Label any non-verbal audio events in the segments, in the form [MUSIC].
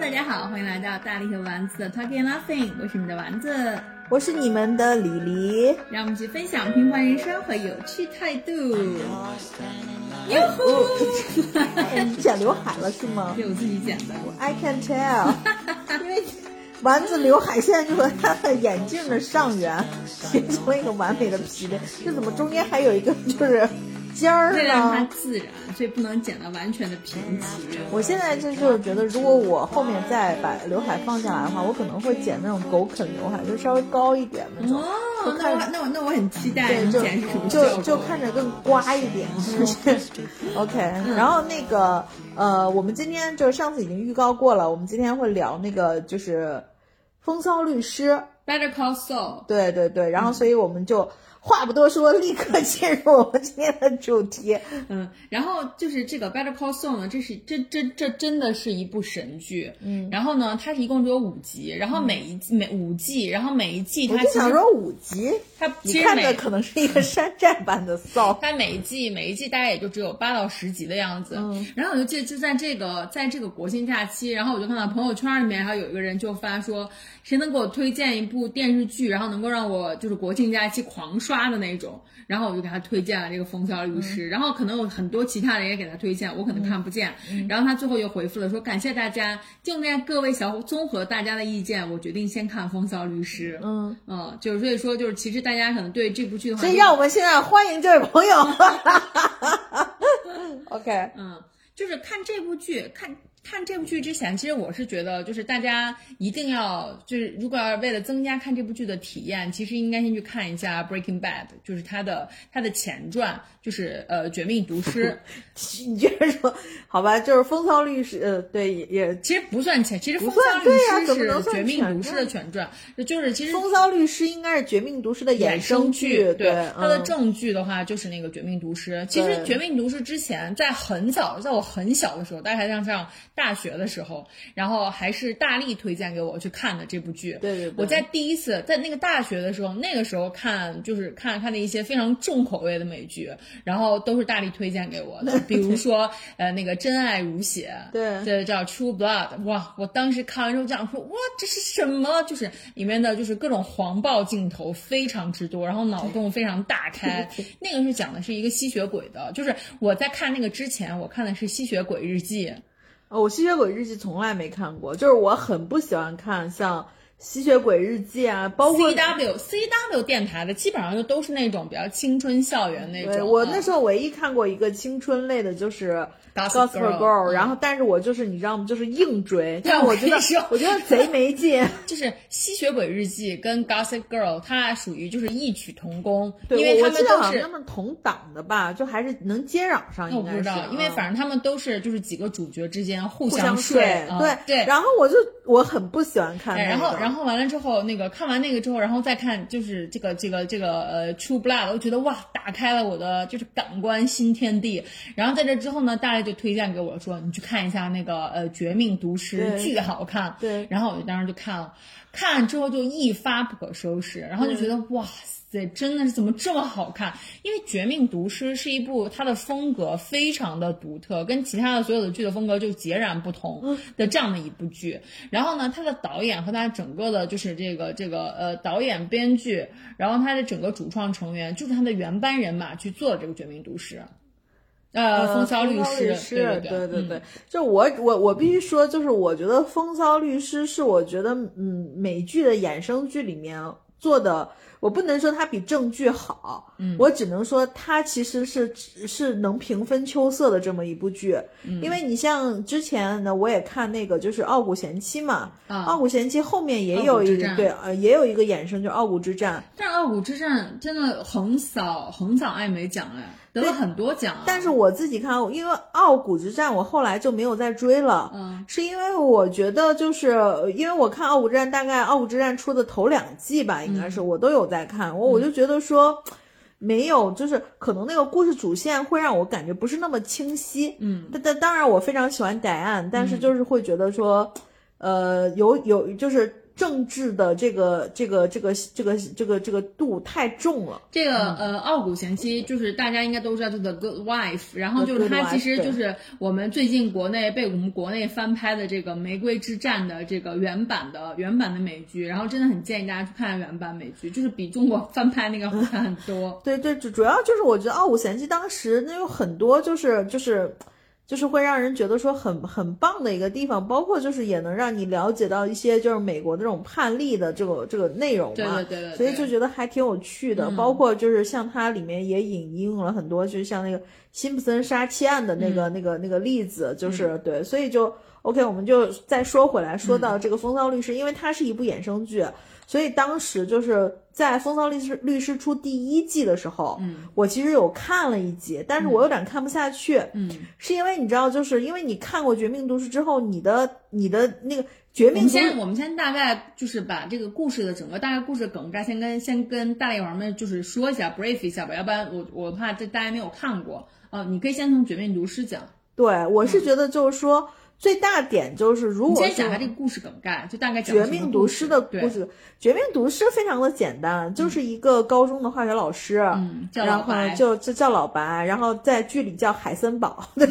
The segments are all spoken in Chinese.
大家好，欢迎来到大力和丸子的 Talking Laughing，我是你们的丸子，我是你们的李黎，让我们一起分享平凡人生和有趣态度。哟呼！[LAUGHS] 你剪刘海了是吗？对我自己剪的。I can tell，[LAUGHS] 因为丸子刘海现在就和他的眼镜的上缘形成了一个完美的匹配，这怎么中间还有一个就是？尖儿为了让它自然，所以不能剪得完全的平齐。我现在就就是觉得，如果我后面再把刘海放下来的话，我可能会剪那种狗啃刘海，就稍微高一点那种。哦，那我那我那我很期待。对，就就就看着更刮一点，是不是？[LAUGHS] OK。然后那个呃，我们今天就是上次已经预告过了，我们今天会聊那个就是《风骚律师》（Better Call Saul）。对对对，然后所以我们就。话不多说，立刻进入我们今天的主题。嗯，然后就是这个《Better Call Saul》呢，这是这这这真的是一部神剧。嗯，然后呢，它是一共只有五集，然后每一季每五季，然后每一季它我就想说五集，它你看的可能是一个山寨版的《骚》。它每一季每一季大概也就只有八到十集的样子。嗯，然后我就记得就在这个在这个国庆假期，然后我就看到朋友圈里面，还有一个人就发说，谁能给我推荐一部电视剧，然后能够让我就是国庆假期狂刷。刷的那种，然后我就给他推荐了这个《风骚律师》，然后可能有很多其他人也给他推荐，我可能看不见。然后他最后又回复了说：“感谢大家，就那各位小综合大家的意见，我决定先看《风骚律师》。”嗯嗯，就是所以说，就是其实大家可能对这部剧的话，所以让我们现在欢迎这位朋友。[LAUGHS] [LAUGHS] OK，嗯，就是看这部剧看。看这部剧之前，其实我是觉得，就是大家一定要，就是如果要为了增加看这部剧的体验，其实应该先去看一下《Breaking Bad》，就是它的它的前传，就是呃《绝命毒师 [LAUGHS]》。你接着说，好吧，就是《风骚律师》呃，对，也其实不算前，其实《风骚律师》是《绝命毒师》的前传，就是其实《风骚律师》应该是《绝命毒师》的衍生剧，对，它的正剧的话就是那个《绝命毒师》。其实《绝命毒师》之前在很早，在我很小的时候，大概像上。大学的时候，然后还是大力推荐给我去看的这部剧。对对，我在第一次在那个大学的时候，那个时候看就是看看的一些非常重口味的美剧，然后都是大力推荐给我的。[LAUGHS] 比如说，呃，那个《真爱如血》，对，这叫《True Blood》。哇，我当时看完之后这样说，哇，这是什么？就是里面的就是各种黄暴镜头非常之多，然后脑洞非常大开。那个是讲的是一个吸血鬼的，就是我在看那个之前，我看的是《吸血鬼日记》。哦，我吸血鬼日记从来没看过，就是我很不喜欢看像吸血鬼日记啊，包括 C W C W 电台的，基本上就都是那种比较青春校园那种。我那时候唯一看过一个青春类的，就是。Gossip Girl，然后但是我就是你知道吗？就是硬追，但我觉得我觉得贼没劲。[LAUGHS] 就是《吸血鬼日记》跟 Gossip Girl，它俩属于就是异曲同工，因为他们都是他们同档的吧，就还是能接壤上。我不知道，因为反正他们都是就是几个主角之间互相睡，对对。然后我就我很不喜欢看。然后然后完了之后，那个看完那个之后，然后再看就是这个这个这个呃 True Blood，我觉得哇，打开了我的就是感官新天地。然后在这之后呢，大家就推荐给我。说你去看一下那个呃《绝命毒师》，巨好看。对，然后我就当时就看了，看了之后就一发不可收拾，然后就觉得哇塞，真的是怎么这么好看？因为《绝命毒师》是一部它的风格非常的独特，跟其他的所有的剧的风格就截然不同的这样的一部剧。然后呢，它的导演和它整个的就是这个这个呃导演编剧，然后它的整个主创成员就是它的原班人马去做这个《绝命毒师》。呃，风骚律师，对对对对，就我我我必须说，就是我觉得风骚律师是我觉得嗯美剧的衍生剧里面做的。我不能说它比正剧好，嗯，我只能说它其实是是能平分秋色的这么一部剧，嗯，因为你像之前呢，我也看那个就是《傲骨贤妻》嘛，啊，《傲骨贤妻》后面也有一个对，呃，也有一个衍生，就是《傲骨之战》，但《傲骨之战》真的横扫横扫艾美奖哎。得了很多奖，但是我自己看，因为《傲骨之战》，我后来就没有再追了。嗯，是因为我觉得，就是因为我看《傲骨之战》，大概《傲骨之战》出的头两季吧，应该是我都有在看。我我就觉得说，没有，就是可能那个故事主线会让我感觉不是那么清晰。嗯，但但当然，我非常喜欢戴安，但是就是会觉得说，呃，有有就是。政治的这个这个这个这个这个这个度太重了。这个呃，傲骨贤妻就是大家应该都知道，就是 The Good Wife，然后就是它其实就是我们最近国内被我们国内翻拍的这个《玫瑰之战》的这个原版的原版的美剧，然后真的很建议大家去看原版美剧，就是比中国翻拍那个好看很多。对对，主主要就是我觉得《傲骨贤妻》当时那有很多就是就是。就是会让人觉得说很很棒的一个地方，包括就是也能让你了解到一些就是美国的这种判例的这个这个内容嘛，对对对，所以就觉得还挺有趣的。包括就是像它里面也引用了很多，就是像那个辛普森杀妻案的那个那个那个例子，就是对，所以就 OK，我们就再说回来，说到这个《风骚律师》，因为它是一部衍生剧。所以当时就是在《风骚律师律师》出第一季的时候，嗯，我其实有看了一集，但是我有点看不下去，嗯，是因为你知道，就是因为你看过《绝命毒师》之后，你的你的那个《绝命》，我们先我们先大概就是把这个故事的整个大概故事梗概先跟先跟大力王们就是说一下，brief 一下吧，要不然我我怕这大家没有看过啊，你可以先从《绝命毒师》讲。对，我是觉得就是说。最大点就是，如果先讲下这个故事梗概，就大概讲绝命毒师的故事。绝命毒师非常的简单，就是一个高中的化学老师，嗯，然后就就叫老白，然后在剧里叫海森堡，对，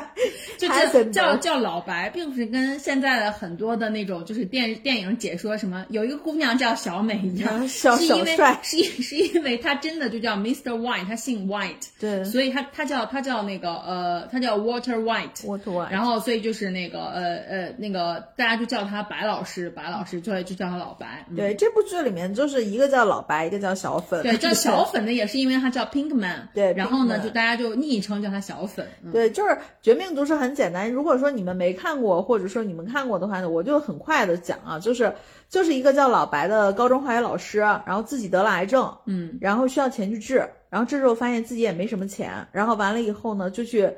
[LAUGHS] 就叫叫老白，并不是跟现在的很多的那种就是电电影解说什么有一个姑娘叫小美一样，小小帅，是因是因为他真的就叫 Mr. White，他姓 White，对，所以他他叫他叫那个呃，他叫 Water White，Water White，然后所以就是那个呃呃那个大家就叫他白老师，白老师就就叫他老白。对这部剧里面，就是一个叫老白，一个叫小粉。对，叫 [LAUGHS] 小粉的也是因为他叫 Pinkman。对，然后呢，就大家就昵称叫他小粉。对，就是《绝命毒师》很简单。如果说你们没看过，或者说你们看过的话呢，我就很快的讲啊，就是就是一个叫老白的高中化学老师，然后自己得了癌症，嗯，然后需要钱去治，然后这时候发现自己也没什么钱，然后完了以后呢，就去。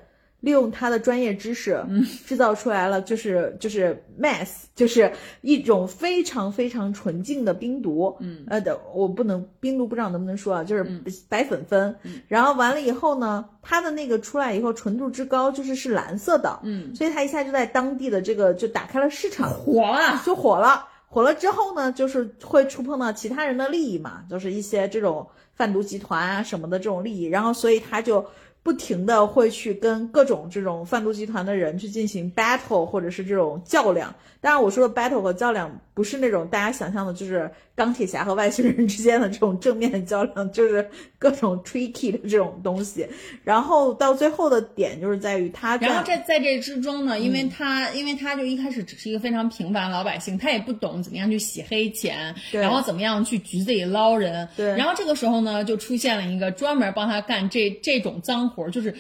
利用他的专业知识，制造出来了，就是就是 mass，就是一种非常非常纯净的冰毒。嗯，呃的，我不能冰毒不知道能不能说啊，就是白粉粉。然后完了以后呢，它的那个出来以后纯度之高，就是是蓝色的。嗯，所以它一下就在当地的这个就打开了市场，火了，就火了。火了之后呢，就是会触碰到其他人的利益嘛，就是一些这种贩毒集团啊什么的这种利益，然后所以他就。不停的会去跟各种这种贩毒集团的人去进行 battle，或者是这种较量。当然，我说的 battle 和较量不是那种大家想象的，就是钢铁侠和外星人之间的这种正面较量，就是各种 tricky 的这种东西。然后到最后的点就是在于他，然后在在这之中呢，因为他因为他就一开始只是一个非常平凡的老百姓，他也不懂怎么样去洗黑钱，然后怎么样去局子里捞人。对。然后这个时候呢，就出现了一个专门帮他干这这种脏活，就是。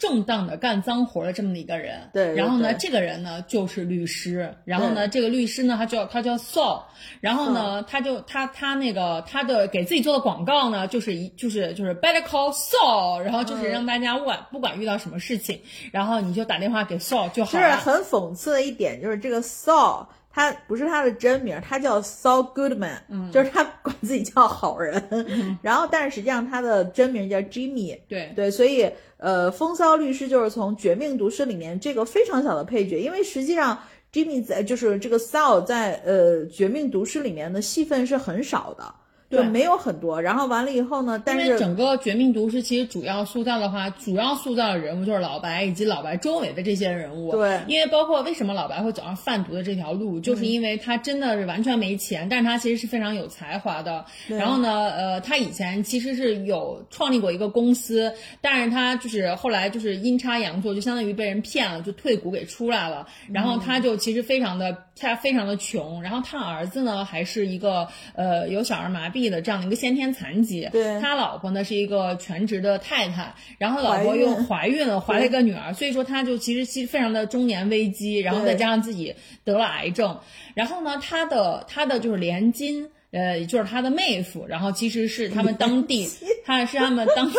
正当的干脏活的这么的一个人，对，然后呢，这个人呢就是律师，然后呢，这个律师呢他叫他叫 Saul，然后呢，他就他他那个他的给自己做的广告呢，就是一就是就是 Better call Saul，然后就是让大家不管不管遇到什么事情，然后你就打电话给 Saul 就好了。就是很讽刺的一点，就是这个 Saul。他不是他的真名，他叫 Saul Goodman，嗯，就是他管自己叫好人，[LAUGHS] 然后但是实际上他的真名叫 Jimmy，对。对，所以呃，风骚律师就是从《绝命毒师》里面这个非常小的配角，因为实际上 Jimmy 在就是这个 Saul 在呃《绝命毒师》里面的戏份是很少的。对，没有很多。然后完了以后呢？但是整个《绝命毒师》其实主要塑造的话，主要塑造的人物就是老白以及老白周围的这些人物。对，因为包括为什么老白会走上贩毒的这条路，就是因为他真的是完全没钱，但是他其实是非常有才华的。然后呢，呃，他以前其实是有创立过一个公司，但是他就是后来就是阴差阳错，就相当于被人骗了，就退股给出来了。然后他就其实非常的他非常的穷。然后他儿子呢，还是一个呃有小儿麻痹。的这样的一个先天残疾，对他老婆呢是一个全职的太太，然后老婆又怀孕了，怀了一个女儿，所以说他就其实其实非常的中年危机，然后再加上自己得了癌症，然后呢，他的他的就是连襟，呃，就是他的妹夫，然后其实是他们当地，他是他们当。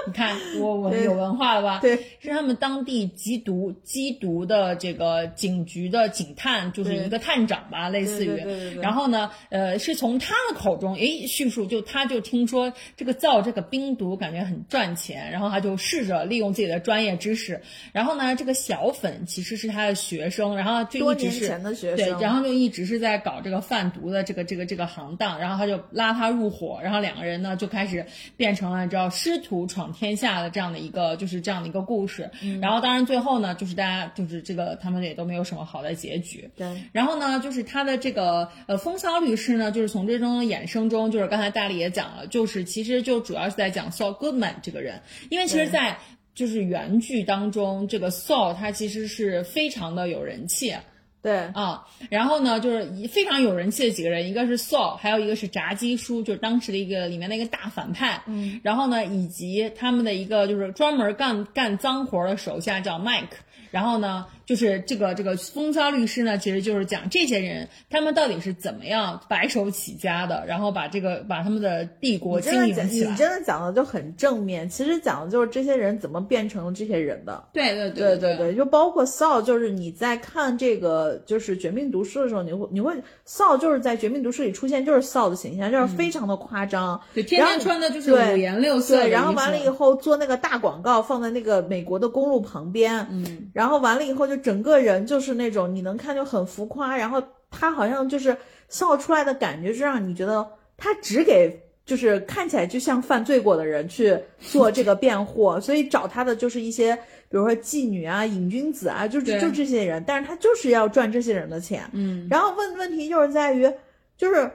[LAUGHS] 你看我我有文化了吧？对，是他们当地缉毒缉毒的这个警局的警探，就是一个探长吧，类似于。然后呢，呃，是从他的口中，诶，叙述就他就听说这个造这个冰毒感觉很赚钱，然后他就试着利用自己的专业知识。然后呢，这个小粉其实是他的学生，然后就一直是对，然后就一直是在搞这个贩毒的这个这个这个行当，然后他就拉他入伙，然后两个人呢就开始变成了你知道师徒闯天下的这样的一个就是这样的一个故事。然后当然最后呢，就是大家就是这个他们也都没有什么好的结局。对，然后呢，就是他的这个呃风骚律师呢，就是从这种衍生中，就是刚才大力也讲了，就是其实就主要是在讲 Saul Goodman 这个人，因为其实，在就是原剧当中，这个 Saul 他其实是非常的有人气。对啊，然后呢，就是非常有人气的几个人，一个是 Saul，还有一个是炸鸡叔，就是当时的一个里面的一个大反派。嗯，然后呢，以及他们的一个就是专门干干脏活的手下叫 Mike。然后呢，就是这个这个风骚律师呢，其实就是讲这些人他们到底是怎么样白手起家的，然后把这个把他们的帝国经营起来。你真的讲的就很正面，其实讲的就是这些人怎么变成这些人的。对对对对对，就包括 Saul，就是你在看这个就是《绝命毒师》的时候，你会你会 Saul 就是在《绝命毒师》里出现就是 Saul 的形象，就是非常的夸张，对，天天穿的就是五颜六色。对，然后完了以后做那个大广告放在那个美国的公路旁边，嗯。然后完了以后，就整个人就是那种你能看就很浮夸，然后他好像就是笑出来的感觉，就让你觉得他只给就是看起来就像犯罪过的人去做这个辩护，[LAUGHS] 所以找他的就是一些比如说妓女啊、瘾君子啊，就就这些人，但是他就是要赚这些人的钱。嗯，然后问问题就是在于，就是。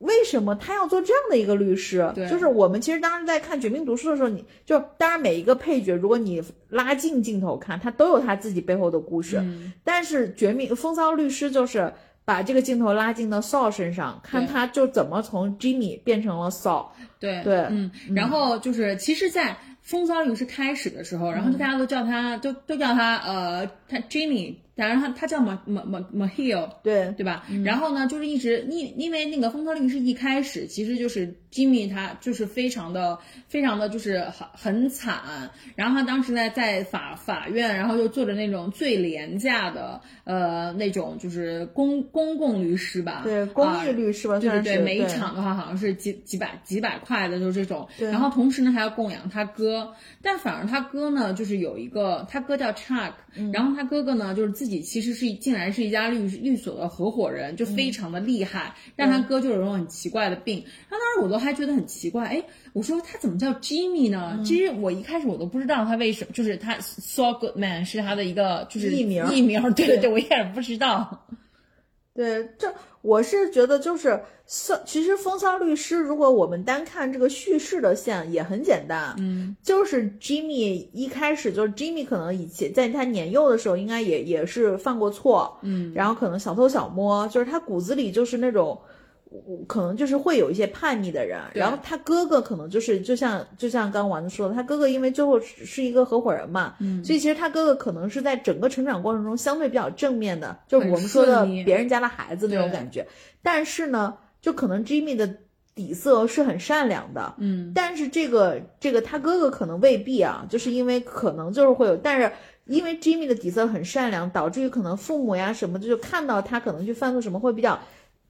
为什么他要做这样的一个律师？就是我们其实当时在看《绝命毒师》的时候，你就当然每一个配角，如果你拉近镜头看，他都有他自己背后的故事。但是《绝命风骚律师》就是把这个镜头拉近到 Saul 身上，看他就怎么从 Jimmy 变成了 Saul。对对，嗯，然后就是其实，在风骚律师开始的时候，然后大家都叫他，都都叫他呃，他 Jimmy。然后他他叫马马马马 Hill，对对吧？然后呢，就是一直因因为那个风骚律师一开始其实就是 Jimmy 他就是非常的非常的就是很很惨，然后他当时呢在法法院，然后就做着那种最廉价的呃那种就是公公共律师吧，对公益律师吧，对对对，每一场的话好像是几几百几百块的，就是这种。然后同时呢还要供养他哥，但反而他哥呢就是有一个他哥叫 Chuck，然后他哥哥呢就是自己。其实是竟然是一家律律所的合伙人，就非常的厉害，但他哥就有种很奇怪的病。他当时我都还觉得很奇怪，哎，我说他怎么叫 Jimmy 呢？其实我一开始我都不知道他为什么，就是他 Saul Goodman 是他的一个就是艺名，艺名，对对对，我一开始不知道。对，这我是觉得就是骚，其实风骚律师，如果我们单看这个叙事的线也很简单，嗯，就是 Jimmy 一开始就是 Jimmy 可能以前在他年幼的时候应该也也是犯过错，嗯，然后可能小偷小摸，就是他骨子里就是那种。可能就是会有一些叛逆的人，然后他哥哥可能就是就像就像刚丸子说的，他哥哥因为最后是一个合伙人嘛，嗯，所以其实他哥哥可能是在整个成长过程中相对比较正面的，就是我们说的别人家的孩子那种感觉。但是呢，就可能 Jimmy 的底色是很善良的，嗯，但是这个这个他哥哥可能未必啊，就是因为可能就是会有，但是因为 Jimmy 的底色很善良，导致于可能父母呀什么的就看到他可能去犯错什么会比较。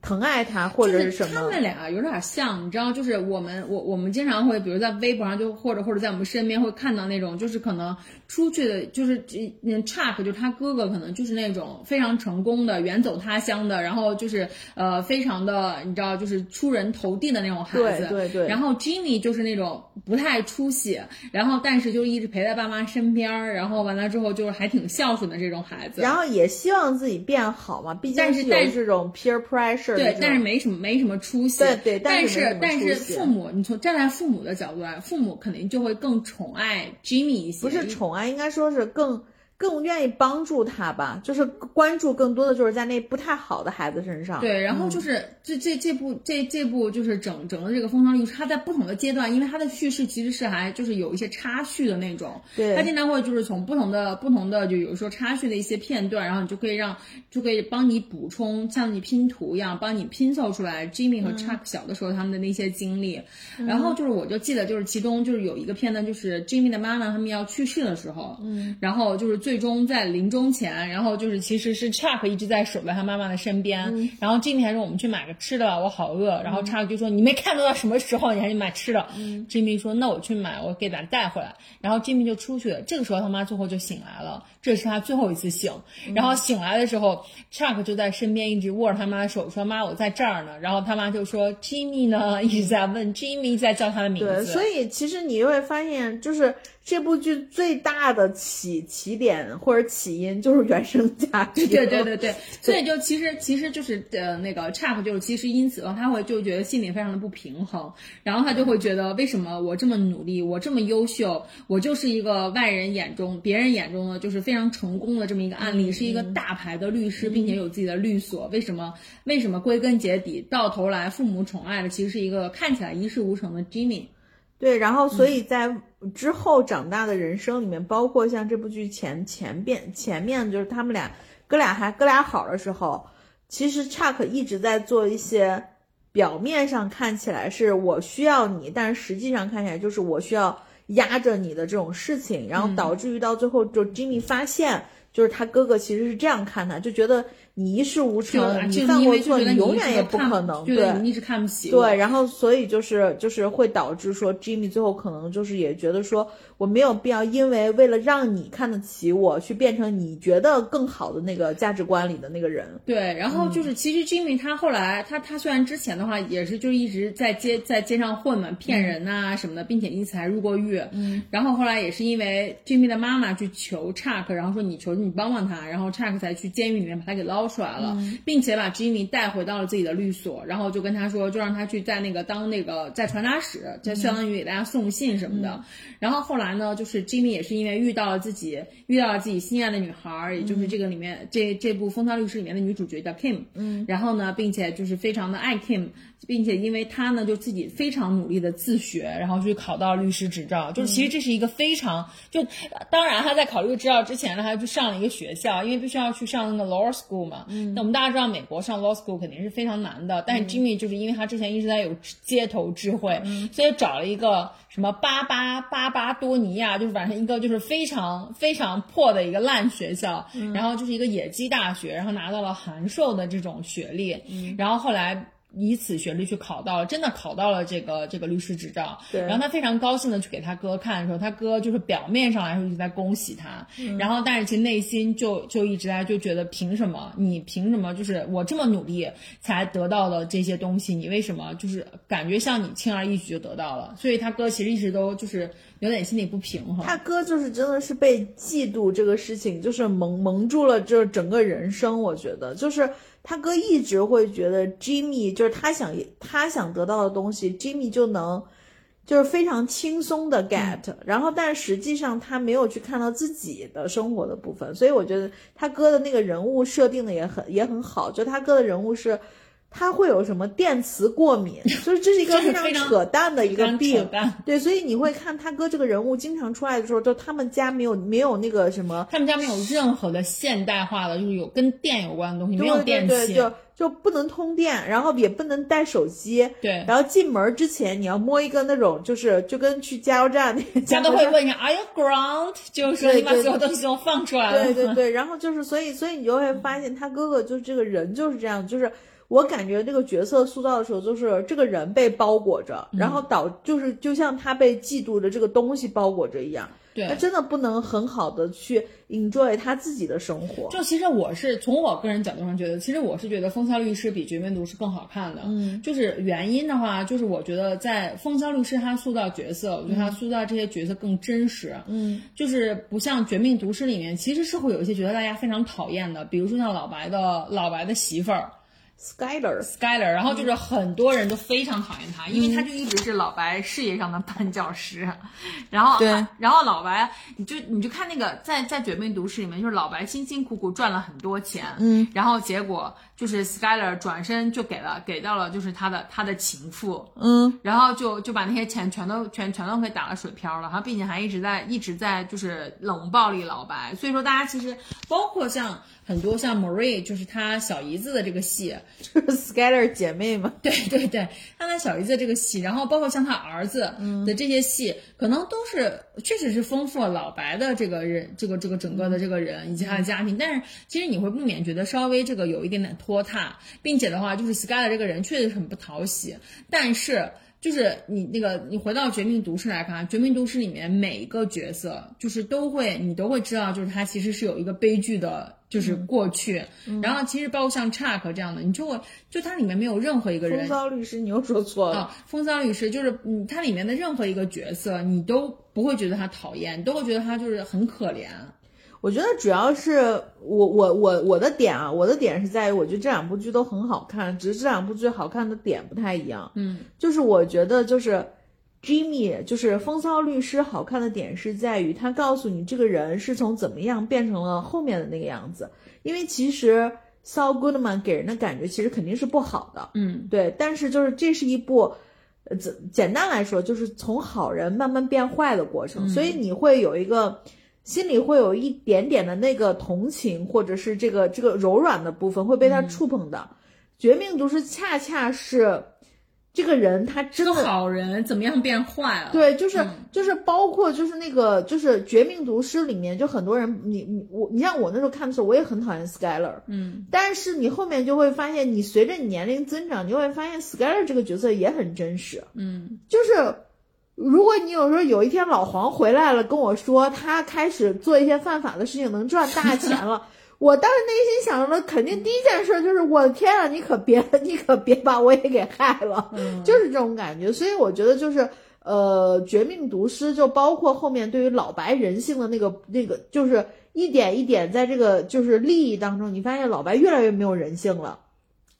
疼爱他或者是什么？他们俩有点像，你知道，就是我们我我们经常会，比如在微博上，就或者或者在我们身边会看到那种，就是可能出去的，就是那 Chuck，就是他哥哥，可能就是那种非常成功的，远走他乡的，然后就是呃，非常的，你知道，就是出人头地的那种孩子。对对对。然后 Jimmy 就是那种不太出息，然后但是就一直陪在爸妈身边，然后完了之后就是还挺孝顺的这种孩子。然后也希望自己变好嘛，毕竟是有这种 peer pressure。对，但是没什么没什么出息。对对，但是但是父母，你从站在父母的角度来，父母肯定就会更宠爱 Jimmy 一些。不是宠爱，应该说是更更愿意帮助他吧，就是关注更多的就是在那不太好的孩子身上。对，然后就是这这这部这这部就是整整个这个《风骚律师》，他在不同的阶段，因为他的叙事其实是还就是有一些插叙的那种。对，它经常会就是从不同的不同的就有时候插叙的一些片段，然后你就可以让就可以帮你补充，像你拼图一样帮你拼凑出来 Jimmy 和 Chuck 小的时候他们的那些经历。然后就是我就记得就是其中就是有一个片段，就是 Jimmy 的妈妈他们要去世的时候，嗯，然后就是最。最终在临终前，然后就是其实是 Chuck 一直在守在他妈妈的身边，然后 Jimmy 还说我们去买个吃的吧，我好饿。然后 Chuck 就说你没看到到什么时候你还去买吃的？Jimmy 说那我去买，我给咱带回来。然后 Jimmy 就出去了。这个时候他妈最后就醒来了，这是他最后一次醒。然后醒来的时候，Chuck 就在身边一直握着他妈的手说妈我在这儿呢。然后他妈就说 Jimmy 呢一直在问 Jimmy 在叫他的名字。对，所以其实你会发现就是。这部剧最大的起起点或者起因就是原生家庭，对对对对，[LAUGHS] 所以就其实其实就是呃那个 Chuck 就是其实因此他会就觉得心里非常的不平衡，然后他就会觉得为什么我这么努力，我这么优秀，我就是一个外人眼中别人眼中的就是非常成功的这么一个案例，是一个大牌的律师，并且有自己的律所，为什么为什么归根结底到头来父母宠爱的其实是一个看起来一事无成的 Jimmy。对，然后所以在之后长大的人生里面，包括像这部剧前前边前面，就是他们俩哥俩还哥俩好的时候，其实 Chuck 一直在做一些表面上看起来是我需要你，但是实际上看起来就是我需要压着你的这种事情，然后导致于到最后就 Jimmy 发现，就是他哥哥其实是这样看他，就觉得。你一事无成，你犯过错，你永远也不可能。对，你一直看不起。对，然后所以就是就是会导致说，Jimmy 最后可能就是也觉得说，我没有必要因为为了让你看得起我，去变成你觉得更好的那个价值观里的那个人。对，然后就是其实 Jimmy 他后来他他虽然之前的话也是就一直在街在街上混嘛，骗人呐什么的，并且因此还入过狱。嗯。然后后来也是因为 Jimmy 的妈妈去求 Chuck，然后说你求求你帮帮他，然后 Chuck 才去监狱里面把他给捞。捞出来了，并且把 Jimmy 带回到了自己的律所，然后就跟他说，就让他去在那个当那个在传达室，就相当于给大家送信什么的。然后后来呢，就是 Jimmy 也是因为遇到了自己遇到了自己心爱的女孩，也就是这个里面这这部《风骚律师》里面的女主角叫 Kim，嗯，然后呢，并且就是非常的爱 Kim。并且因为他呢，就自己非常努力的自学，然后去考到律师执照。就是其实这是一个非常就，当然他在考虑执照之前呢，他去上了一个学校，因为必须要去上那个 law school 嘛。嗯。那我们大家知道，美国上 law school 肯定是非常难的。但是 Jimmy 就是因为他之前一直在有街头智慧，所以找了一个什么巴巴巴巴多尼亚，就是反正一个就是非常非常破的一个烂学校，然后就是一个野鸡大学，然后拿到了函授的这种学历。嗯。然后后来。以此学历去考到了，真的考到了这个这个律师执照。对。然后他非常高兴的去给他哥看的时候，他哥就是表面上来说一直在恭喜他，然后但是其实内心就就一直在就觉得凭什么你凭什么就是我这么努力才得到的这些东西，你为什么就是感觉像你轻而易举就得到了？所以他哥其实一直都就是有点心里不平衡。他哥就是真的是被嫉妒这个事情就是蒙蒙住了这整个人生，我觉得就是。他哥一直会觉得 Jimmy 就是他想他想得到的东西，Jimmy 就能就是非常轻松的 get，然后但实际上他没有去看到自己的生活的部分，所以我觉得他哥的那个人物设定的也很也很好，就他哥的人物是。他会有什么电磁过敏？[LAUGHS] 所以这是一个非常扯淡的一个病。对，所以你会看他哥这个人物经常出来的时候，就他们家没有没有那个什么，他们家没有任何的现代化的，就是有跟电有关的东西，没有电器，就就不能通电，然后也不能带手机。对，然后进门之前你要摸一个那种，就是就跟去加油站那，家都 [LAUGHS] 会问一下 Are you ground？就是你把所有东西都放出来了。对对对，然后就是所以所以你就会发现他哥哥就是这个人就是这样，就是。我感觉这个角色塑造的时候，就是这个人被包裹着，然后导就是就像他被嫉妒的这个东西包裹着一样，对他真的不能很好的去 enjoy 他自己的生活。就其实我是从我个人角度上觉得，其实我是觉得《风骚律师》比《绝命毒师》更好看的。嗯，就是原因的话，就是我觉得在《风骚律师》他塑造角色，我觉得他塑造这些角色更真实。嗯，就是不像《绝命毒师》里面，其实是会有一些觉得大家非常讨厌的，比如说像老白的老白的媳妇儿。Skyler，Skyler，然后就是很多人都非常讨厌他，因为他就一直是老白事业上的绊脚石。[LAUGHS] 然后，对，然后老白，你就你就看那个在在《绝命毒师》里面，就是老白辛辛苦苦赚了很多钱，嗯，然后结果就是 Skyler 转身就给了给到了就是他的他的情妇，嗯，然后就就把那些钱全都全全都给打了水漂了，然后并且还一直在一直在就是冷暴力老白。所以说大家其实包括像。很多像 Marie，就是他小姨子的这个戏，[LAUGHS] 就是 Skyler 姐妹嘛。对对对，他他小姨子这个戏，然后包括像他儿子的这些戏，可能都是确实是丰富了老白的这个人，这个这个整个的这个人以及他的家庭。但是其实你会不免觉得稍微这个有一点点拖沓，并且的话，就是 Skyler 这个人确实很不讨喜。但是就是你那个，你回到《绝命毒师》来看，《绝命毒师》里面每一个角色，就是都会你都会知道，就是他其实是有一个悲剧的。就是过去，然后其实包括像 Chuck 这样的，你就会就它里面没有任何一个人。风骚律师，你又说错了。风骚律师就是嗯，它里面的任何一个角色，你都不会觉得他讨厌，你都会觉得他就是很可怜。我觉得主要是我我我我的点啊，我的点是在于，我觉得这两部剧都很好看，只是这两部剧好看的点不太一样。嗯，就是我觉得就是。Jimmy 就是风骚律师，好看的点是在于他告诉你这个人是从怎么样变成了后面的那个样子。因为其实 Saul Goodman 给人的感觉其实肯定是不好的，嗯，对。但是就是这是一部，呃，简简单来说就是从好人慢慢变坏的过程，所以你会有一个心里会有一点点的那个同情，或者是这个这个柔软的部分会被他触碰的。绝命毒师恰恰是。这个人他真的好人怎么样变坏了？对，就是就是包括就是那个就是《绝命毒师》里面就很多人，你你我你像我那时候看的时候，我也很讨厌 Skyler，嗯，但是你后面就会发现，你随着你年龄增长，你会发现 Skyler 这个角色也很真实，嗯，就是如果你有时候有一天老黄回来了跟我说他开始做一些犯法的事情，能赚大钱了。[LAUGHS] 我当时内心想着的，肯定第一件事就是我的天啊，你可别，你可别把我也给害了，就是这种感觉。所以我觉得就是，呃，绝命毒师就包括后面对于老白人性的那个那个，就是一点一点在这个就是利益当中，你发现老白越来越没有人性了，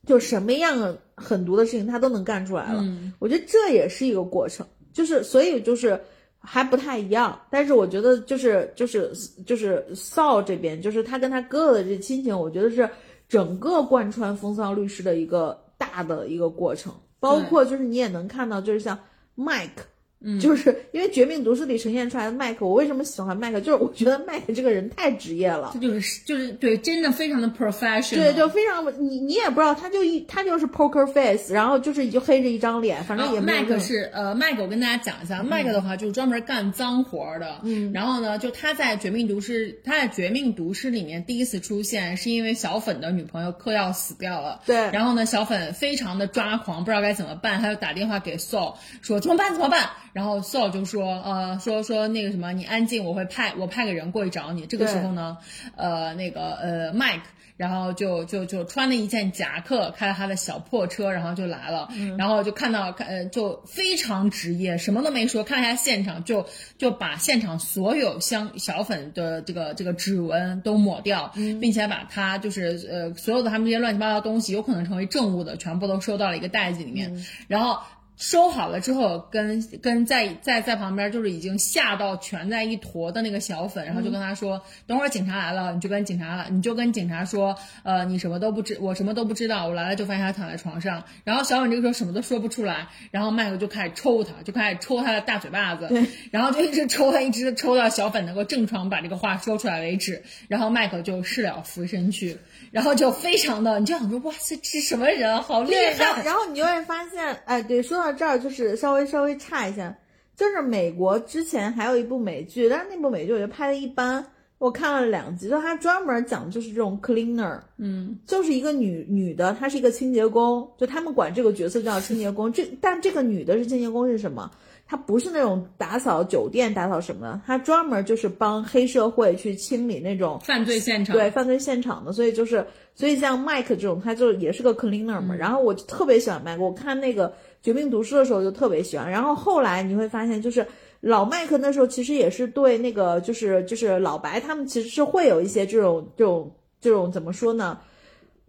就什么样狠毒的事情他都能干出来了。我觉得这也是一个过程，就是所以就是。还不太一样，但是我觉得就是就是就是扫这边，就是他跟他哥哥的这亲情，我觉得是整个贯穿风骚律师的一个大的一个过程，包括就是你也能看到，就是像 Mike。嗯，就是因为《绝命毒师》里呈现出来的麦克，我为什么喜欢麦克？就是我觉得麦克这个人太职业了，他就是就是对，真的非常的 professional，对，就非常你你也不知道，他就一他就是 poker face，然后就是就黑着一张脸，反正也麦克是呃麦克，我跟大家讲一下，麦克的话就是专门干脏活的，嗯，然后呢，就他在《绝命毒师》他在《绝命毒师》里面第一次出现，是因为小粉的女朋友嗑药死掉了，对，然后呢，小粉非常的抓狂，不知道该怎么办，他就打电话给 Soul 说怎么办怎么办。然后 Saul 就说，呃，说说那个什么，你安静，我会派我派个人过去找你。这个时候呢，呃，那个呃，Mike，然后就就就穿了一件夹克，开了他的小破车，然后就来了。然后就看到，看呃，就非常职业，什么都没说，看了一下现场，就就把现场所有香小粉的这个这个指纹都抹掉，并且把他就是呃所有的他们这些乱七八糟东西有可能成为证物的，全部都收到了一个袋子里面，然后。收好了之后，跟跟在在在旁边就是已经吓到蜷在一坨的那个小粉，然后就跟他说，等会儿警察来了，你就跟警察，你就跟警察说，呃，你什么都不知，我什么都不知道，我来了就发现他躺在床上，然后小粉这个时候什么都说不出来，然后麦克就开始抽他，就开始抽他的大嘴巴子，然后就一直抽他，一直抽到小粉能够正常把这个话说出来为止，然后麦克就事了拂身去，然后就非常的，你就想说，哇塞，这是什么人，好厉害，然后你就会发现，哎，对，说到。这儿就是稍微稍微差一下，就是美国之前还有一部美剧，但是那部美剧我觉得拍的一般，我看了两集，就它专门讲就是这种 cleaner，嗯，就是一个女女的，她是一个清洁工，就他们管这个角色叫清洁工，这但这个女的是清洁工是什么？她不是那种打扫酒店打扫什么的，她专门就是帮黑社会去清理那种犯罪现场，对犯罪现场的，所以就是所以像 Mike 这种，他就也是个 cleaner 嘛，然后我就特别喜欢 Mike，我看那个。绝命毒师的时候就特别喜欢，然后后来你会发现，就是老麦克那时候其实也是对那个，就是就是老白他们其实是会有一些这种这种这种怎么说呢？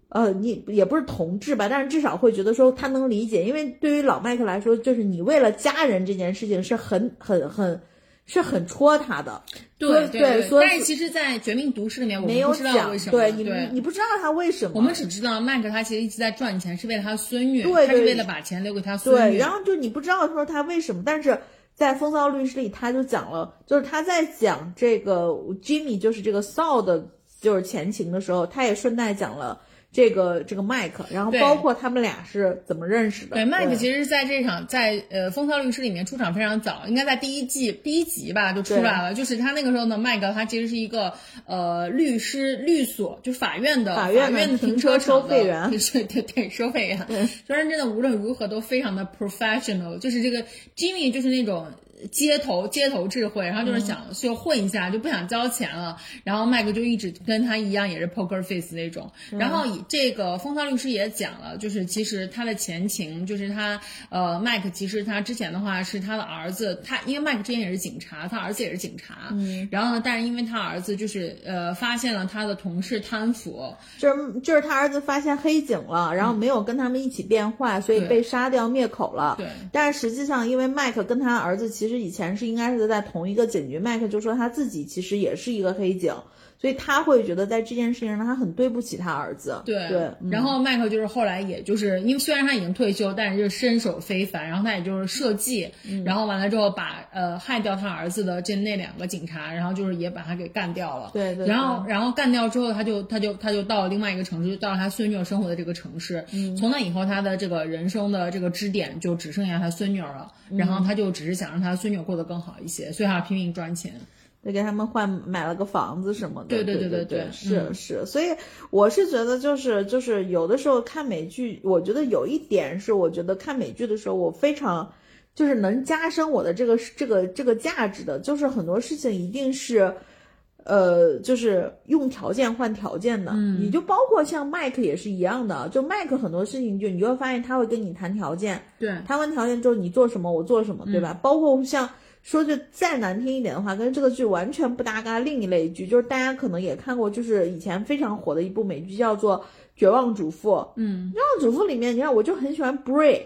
呃，你也不是同志吧，但是至少会觉得说他能理解，因为对于老麦克来说，就是你为了家人这件事情是很很很。是很戳他的，对对，但是其实，在《绝命毒师》里面，我们不知道为什么，对你你不知道他为什么，我们只知道麦克他其实一直在赚钱，是为了他孙女，对，他是为了把钱留给他孙女。对，然后就你不知道他说他为什么，但是在《风骚律师》里，他就讲了，就是他在讲这个 Jimmy 就是这个 Saul 的，就是前情的时候，他也顺带讲了。这个这个麦克，然后包括他们俩是怎么认识的？对，麦克其实是在这场在呃《风骚律师》里面出场非常早，应该在第一季第一集吧就出来了。就是他那个时候呢，麦克他其实是一个呃律师律所，就法院的法院的停车 [LAUGHS] 收费员，对对对，收费员。虽然真的无论如何都非常的 professional，就是这个 Jimmy 就是那种。街头街头智慧，然后就是想就混一下，就不想交钱了。然后麦克就一直跟他一样，也是 poker face 那种。然后以这个风骚律师也讲了，就是其实他的前情，就是他呃麦克其实他之前的话是他的儿子，他因为麦克之前也是警察，他儿子也是警察。嗯。然后呢，但是因为他儿子就是呃发现了他的同事贪腐，就是就是他儿子发现黑警了，然后没有跟他们一起变坏，所以被杀掉灭口了。对。但是实际上，因为麦克跟他儿子其实。其实以前是应该是在同一个警局，麦克就说他自己其实也是一个黑警。所以他会觉得在这件事情上他很对不起他儿子。对对。然后麦克就是后来也就是因为虽然他已经退休，但是就是身手非凡。然后他也就是设计，然后完了之后把呃害掉他儿子的这那两个警察，然后就是也把他给干掉了。对对。然后然后干掉之后，他就他就他就到了另外一个城市，就到了他孙女生活的这个城市。嗯。从那以后，他的这个人生的这个支点就只剩下他孙女了。然后他就只是想让他孙女过得更好一些，所以他拼命赚钱。得给他们换买了个房子什么的，对对对对对，是是，所以我是觉得就是就是有的时候看美剧，我觉得有一点是，我觉得看美剧的时候，我非常就是能加深我的这个这个这个价值的，就是很多事情一定是，呃，就是用条件换条件的，嗯，你就包括像麦克也是一样的，就麦克很多事情就你就会发现他会跟你谈条件，对，谈完条件之后你做什么我做什么，对吧？包括像。说句再难听一点的话，跟这个剧完全不搭嘎。另一类剧就是大家可能也看过，就是以前非常火的一部美剧，叫做《绝望主妇》。嗯，《绝望主妇》里面，你看我就很喜欢 Bray，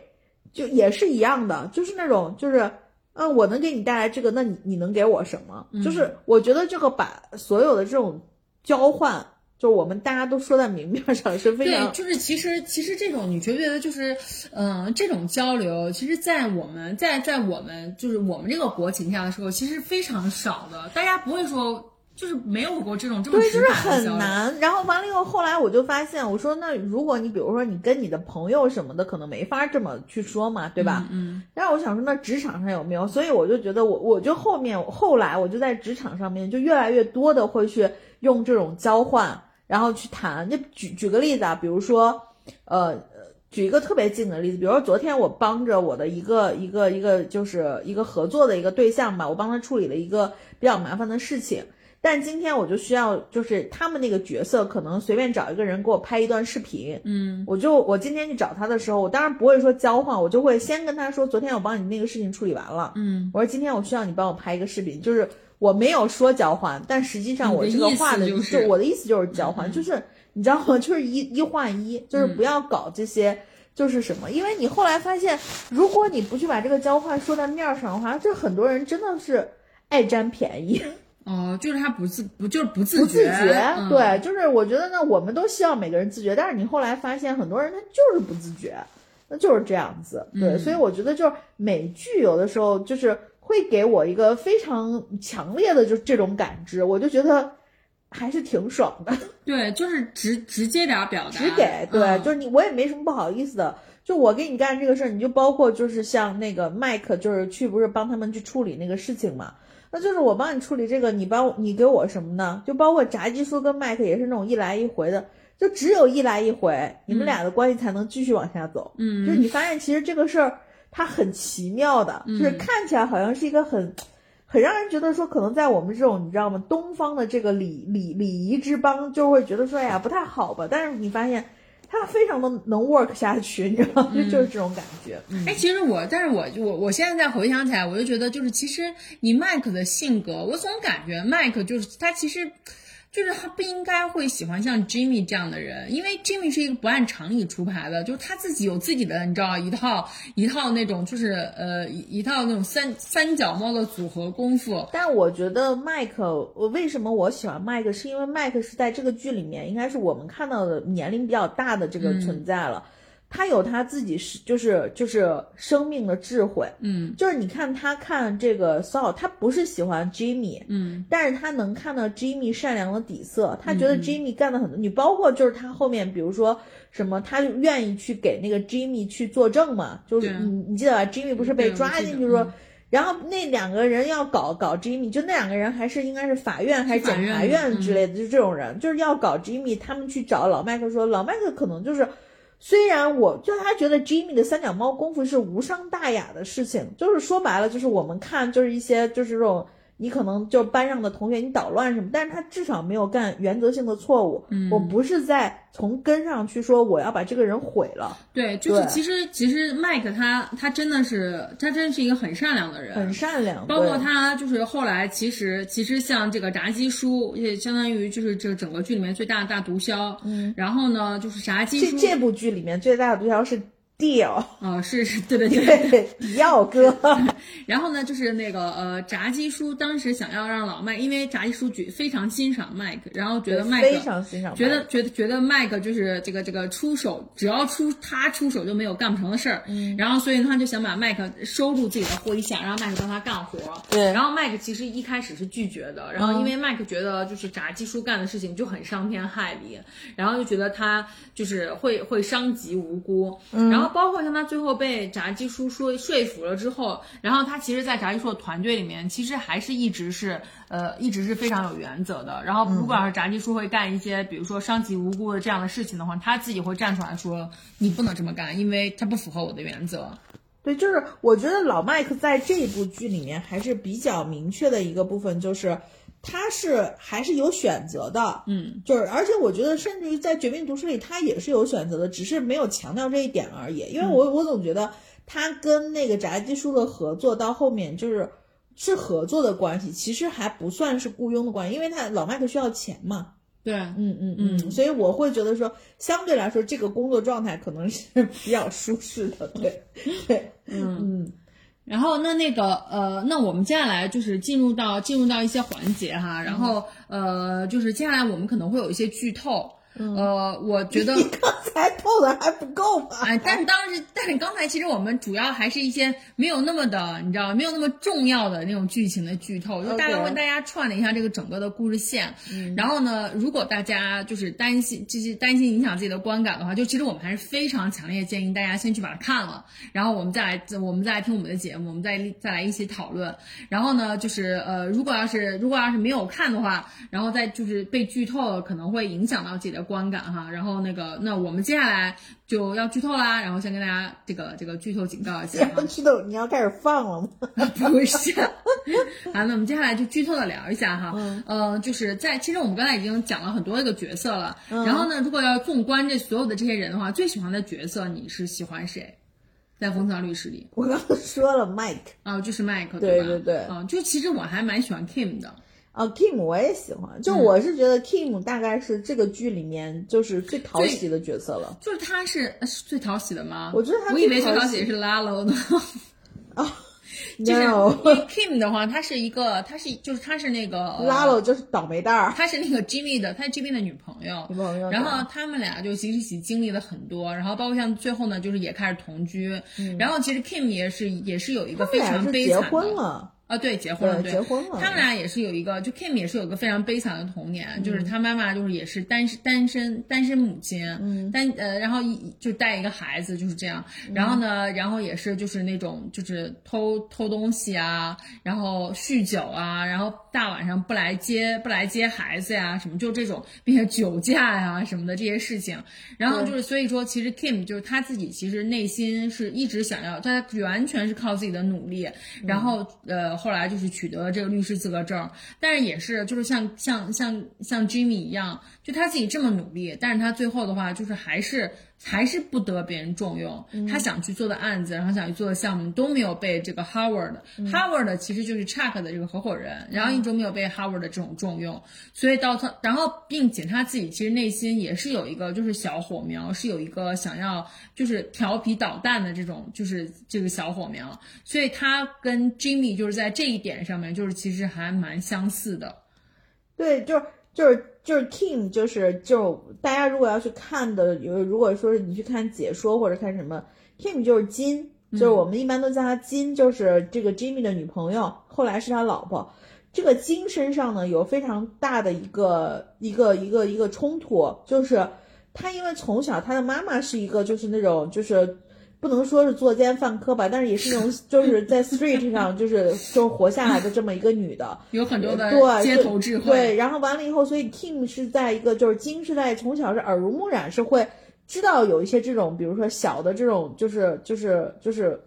就也是一样的，就是那种就是，嗯，我能给你带来这个，那你你能给我什么？就是我觉得这个把所有的这种交换。就我们大家都说在明面上是非常对，就是其实其实这种你觉不觉得就是，嗯，这种交流，其实，在我们在在我们就是我们这个国情下的时候，其实非常少的，大家不会说就是没有过这种这么对，就是很难。然后完了以后，后来我就发现，我说那如果你比如说你跟你的朋友什么的，可能没法这么去说嘛，对吧？嗯。然后我想说，那职场上有没有？所以我就觉得，我我就后面后来我就在职场上面就越来越多的会去用这种交换。然后去谈，就举举个例子啊，比如说，呃，举一个特别近的例子，比如说昨天我帮着我的一个一个一个就是一个合作的一个对象吧，我帮他处理了一个比较麻烦的事情，但今天我就需要就是他们那个角色可能随便找一个人给我拍一段视频，嗯，我就我今天去找他的时候，我当然不会说交换，我就会先跟他说，昨天我帮你那个事情处理完了，嗯，我说今天我需要你帮我拍一个视频，就是。我没有说交换，但实际上我这个话的就我的意思就是交换，就是你知道吗？[LAUGHS] 就是一一换一，就是不要搞这些，就是什么？因为你后来发现，如果你不去把这个交换说在面上的话，这很多人真的是爱占便宜。[LAUGHS] 哦，就是他不自不就是不自觉，对，就是我觉得呢，我们都希望每个人自觉，但是你后来发现，很多人他就是不自觉，那就是这样子。对，所以我觉得就是美剧有的时候就是。会给我一个非常强烈的就这种感知，我就觉得还是挺爽的。对，就是直直接点表达，直给。对，就是你，我也没什么不好意思的。就我给你干这个事儿，你就包括就是像那个麦克，就是去不是帮他们去处理那个事情嘛？那就是我帮你处理这个，你帮你给我什么呢？就包括炸鸡叔跟麦克也是那种一来一回的，就只有一来一回，你们俩的关系才能继续往下走。嗯，就是你发现其实这个事儿。它很奇妙的，就是看起来好像是一个很，很让人觉得说，可能在我们这种你知道吗，东方的这个礼礼礼仪之邦，就会觉得说，哎呀，不太好吧？但是你发现它非常的能 work 下去，你知道吗？就就是这种感觉。哎，其实我，但是我我我现在再回想起来，我就觉得，就是其实你麦克的性格，我总感觉麦克就是他其实。就是他不应该会喜欢像 Jimmy 这样的人，因为 Jimmy 是一个不按常理出牌的，就是他自己有自己的，你知道一套一套那种就是呃一一套那种三三脚猫的组合功夫。但我觉得麦克，我为什么我喜欢麦克，是因为麦克是在这个剧里面应该是我们看到的年龄比较大的这个存在了。他有他自己是就是就是生命的智慧，嗯，就是你看他看这个 Saul，他不是喜欢 Jimmy，嗯，但是他能看到 Jimmy 善良的底色，他觉得 Jimmy 干的很多，你包括就是他后面比如说什么，他愿意去给那个 Jimmy 去作证嘛，就是你你记得吧？Jimmy 不是被抓进去说，然后那两个人要搞搞 Jimmy，就那两个人还是应该是法院还是检察院之类的，就这种人就是要搞 Jimmy，他们去找老麦克说，老麦克可能就是。虽然我就他觉得 Jimmy 的三脚猫功夫是无伤大雅的事情，就是说白了，就是我们看就是一些就是这种。你可能就班上的同学，你捣乱什么，但是他至少没有干原则性的错误。嗯，我不是在从根上去说我要把这个人毁了。对，就是其实其实麦克他他真的是他真的是一个很善良的人，很善良。包括他就是后来其实其实像这个炸鸡叔也相当于就是这整个剧里面最大的大毒枭。嗯，然后呢就是炸鸡叔这这部剧里面最大的毒枭是。Deal 啊，是是，对对对，耀哥。[LAUGHS] 然后呢，就是那个呃，炸鸡叔当时想要让老麦，因为炸鸡叔觉非常欣赏麦克，然后觉得麦克非常欣赏，觉得觉得觉得麦克就是这个这个出手，只要出他出手就没有干不成的事儿。嗯。然后所以他就想把麦克收入自己的麾下，让麦克帮他干活。对。然后麦克其实一开始是拒绝的，然后因为麦克觉得就是炸鸡叔干的事情就很伤天害理，然后就觉得他就是会会伤及无辜。嗯。然后包括像他最后。后被炸鸡叔说说服了之后，然后他其实，在炸鸡叔的团队里面，其实还是一直是呃，一直是非常有原则的。然后，不管是炸鸡叔会干一些，比如说伤及无辜的这样的事情的话，他自己会站出来说：“你不能这么干，因为他不符合我的原则。”对，就是我觉得老麦克在这一部剧里面还是比较明确的一个部分，就是。他是还是有选择的，嗯，就是而且我觉得，甚至于在《绝命毒师》里，他也是有选择的，只是没有强调这一点而已。因为我我总觉得他跟那个炸鸡叔的合作到后面就是是合作的关系，其实还不算是雇佣的关系，因为他老麦克需要钱嘛。对，嗯嗯嗯，所以我会觉得说，相对来说，这个工作状态可能是比较舒适的。对，对，嗯嗯。然后那那个呃，那我们接下来就是进入到进入到一些环节哈，然后呃，就是接下来我们可能会有一些剧透。呃，我觉得 [LAUGHS] 你刚才透的还不够吧？哎，但是当时，但是刚才其实我们主要还是一些没有那么的，你知道，没有那么重要的那种剧情的剧透，就大概为大家串了一下这个整个的故事线。然后呢，如果大家就是担心，就是担心影响自己的观感的话，就其实我们还是非常强烈建议大家先去把它看了，然后我们再来，我们再来听我们的节目，我们再再来一起讨论。然后呢，就是呃，如果要是如果要是没有看的话，然后再就是被剧透了，可能会影响到自己的。观感哈，然后那个，那我们接下来就要剧透啦，然后先跟大家这个这个剧透警告一下。剧透，你要开始放了吗？[LAUGHS] 不是。好，那我们接下来就剧透的聊一下哈，嗯，就是在其实我们刚才已经讲了很多个角色了，然后呢，如果要纵观这所有的这些人的话，最喜欢的角色你是喜欢谁？在《风骚律师》里，我刚刚说了 Mike，啊，就是 Mike，对对对，嗯，就其实我还蛮喜欢 Kim 的。啊，Kim 我也喜欢，就我是觉得 Kim 大概是这个剧里面就是最讨喜的角色了。就是他是是最讨喜的吗？我觉得他我以为最讨喜是 Lalo 呢。啊，就是 [LAUGHS] Kim 的话，他是一个，他是就是他是那个 Lalo 就是倒霉蛋儿，他是那个 Jimmy 的，他是 Jimmy 的女朋友。女朋友。然后他们俩就其实一起经历了很多，然后包括像最后呢，就是也开始同居。然后其实 Kim 也是也是有一个非常悲惨的。结婚了。啊，对，结婚了，对，结婚了。他们俩也是有一个，就 Kim 也是有一个非常悲惨的童年，就是他妈妈就是也是单身单身单身母亲，嗯，单呃，然后一就带一个孩子就是这样，然后呢，然后也是就是那种就是偷偷东西啊，然后酗酒啊，然后大晚上不来接不来接孩子呀什么，就这种，并且酒驾呀什么的这些事情，然后就是所以说，其实 Kim 就是他自己其实内心是一直想要，他完全是靠自己的努力，然后呃。后来就是取得了这个律师资格证，但是也是就是像像像像 Jimmy 一样，就他自己这么努力，但是他最后的话就是还是还是不得别人重用，他想去做的案子，然后想去做的项目都没有被这个 Howard，Howard 其实就是 Chuck 的这个合伙人，然后一直没有被 Howard 的这种重用，所以到他，然后并且他自己其实内心也是有一个就是小火苗，是有一个想要就是调皮捣蛋的这种就是这个小火苗，所以他跟 Jimmy 就是在这一点上面就是其实还蛮相似的，对，就就是就是 Kim 就是就大家如果要去看的，有如果说是你去看解说或者看什么，Kim 就是金，就是我们一般都叫他金，就是这个 Jimmy 的女朋友，后来是他老婆。这个金身上呢有非常大的一个一个一个一个冲突，就是他因为从小他的妈妈是一个就是那种就是。不能说是作奸犯科吧，但是也是那种 [LAUGHS] 就是在 street 上就是就活下来的这么一个女的，[LAUGHS] 有很多的对街头智慧。对，然后完了以后，所以 Kim 是在一个就是金是在从小是耳濡目染，是会知道有一些这种，比如说小的这种就是就是就是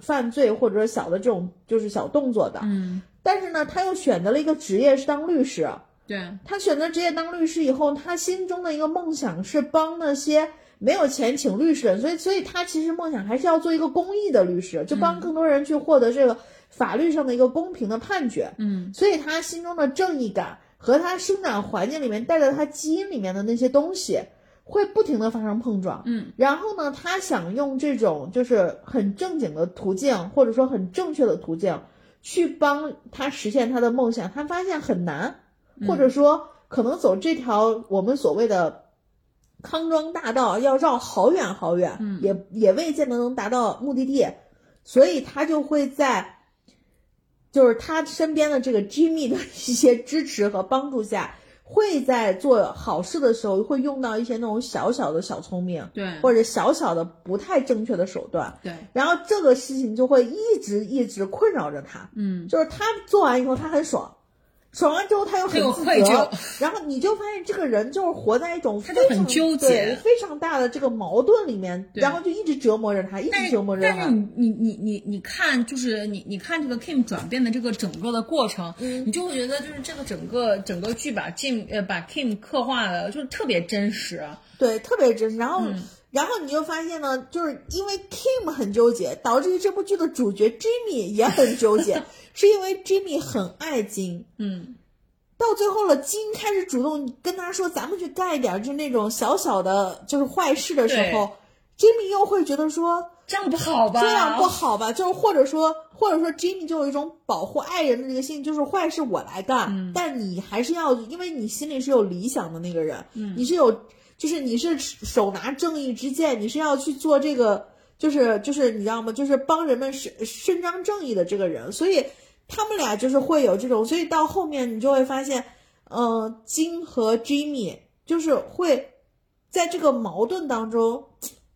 犯罪或者说小的这种就是小动作的。嗯。但是呢，他又选择了一个职业是当律师。对。他选择职业当律师以后，他心中的一个梦想是帮那些。没有钱请律师，所以所以他其实梦想还是要做一个公益的律师，就帮更多人去获得这个法律上的一个公平的判决。嗯，所以他心中的正义感和他生长环境里面带着他基因里面的那些东西，会不停的发生碰撞。嗯，然后呢，他想用这种就是很正经的途径，或者说很正确的途径，去帮他实现他的梦想，他发现很难，或者说可能走这条我们所谓的。康庄大道要绕好远好远，嗯。也也未见得能达到目的地，所以他就会在，就是他身边的这个 Jimmy 的一些支持和帮助下，会在做好事的时候会用到一些那种小小的小聪明，对，或者小小的不太正确的手段，对，然后这个事情就会一直一直困扰着他，嗯，就是他做完以后他很爽。爽完之后他又很自责，然后你就发现这个人就是活在一种非常很纠结、非常大的这个矛盾里面，然后就一直折磨着他，一直折磨着他。但是你你你你你看，就是你你看这个 Kim 转变的这个整个的过程，你就会觉得就是这个整个整个剧把 Kim 呃把 Kim 刻画的就是特别真实，对，特别真实。然后然后你就发现呢，就是因为 Kim 很纠结，导致于这部剧的主角 Jimmy 也很纠结。[LAUGHS] 是因为 Jimmy 很爱金，嗯，到最后了，金开始主动跟他说：“咱们去干一点，就那种小小的，就是坏事的时候，Jimmy 又会觉得说这样不好吧？这样不好吧？就是或者说，或者说，Jimmy 就有一种保护爱人的这个心，就是坏事我来干，但你还是要，因为你心里是有理想的那个人，你是有，就是你是手拿正义之剑，你是要去做这个，就是就是你知道吗？就是帮人们伸伸张正义的这个人，所以。他们俩就是会有这种，所以到后面你就会发现，嗯，金和 Jimmy 就是会在这个矛盾当中，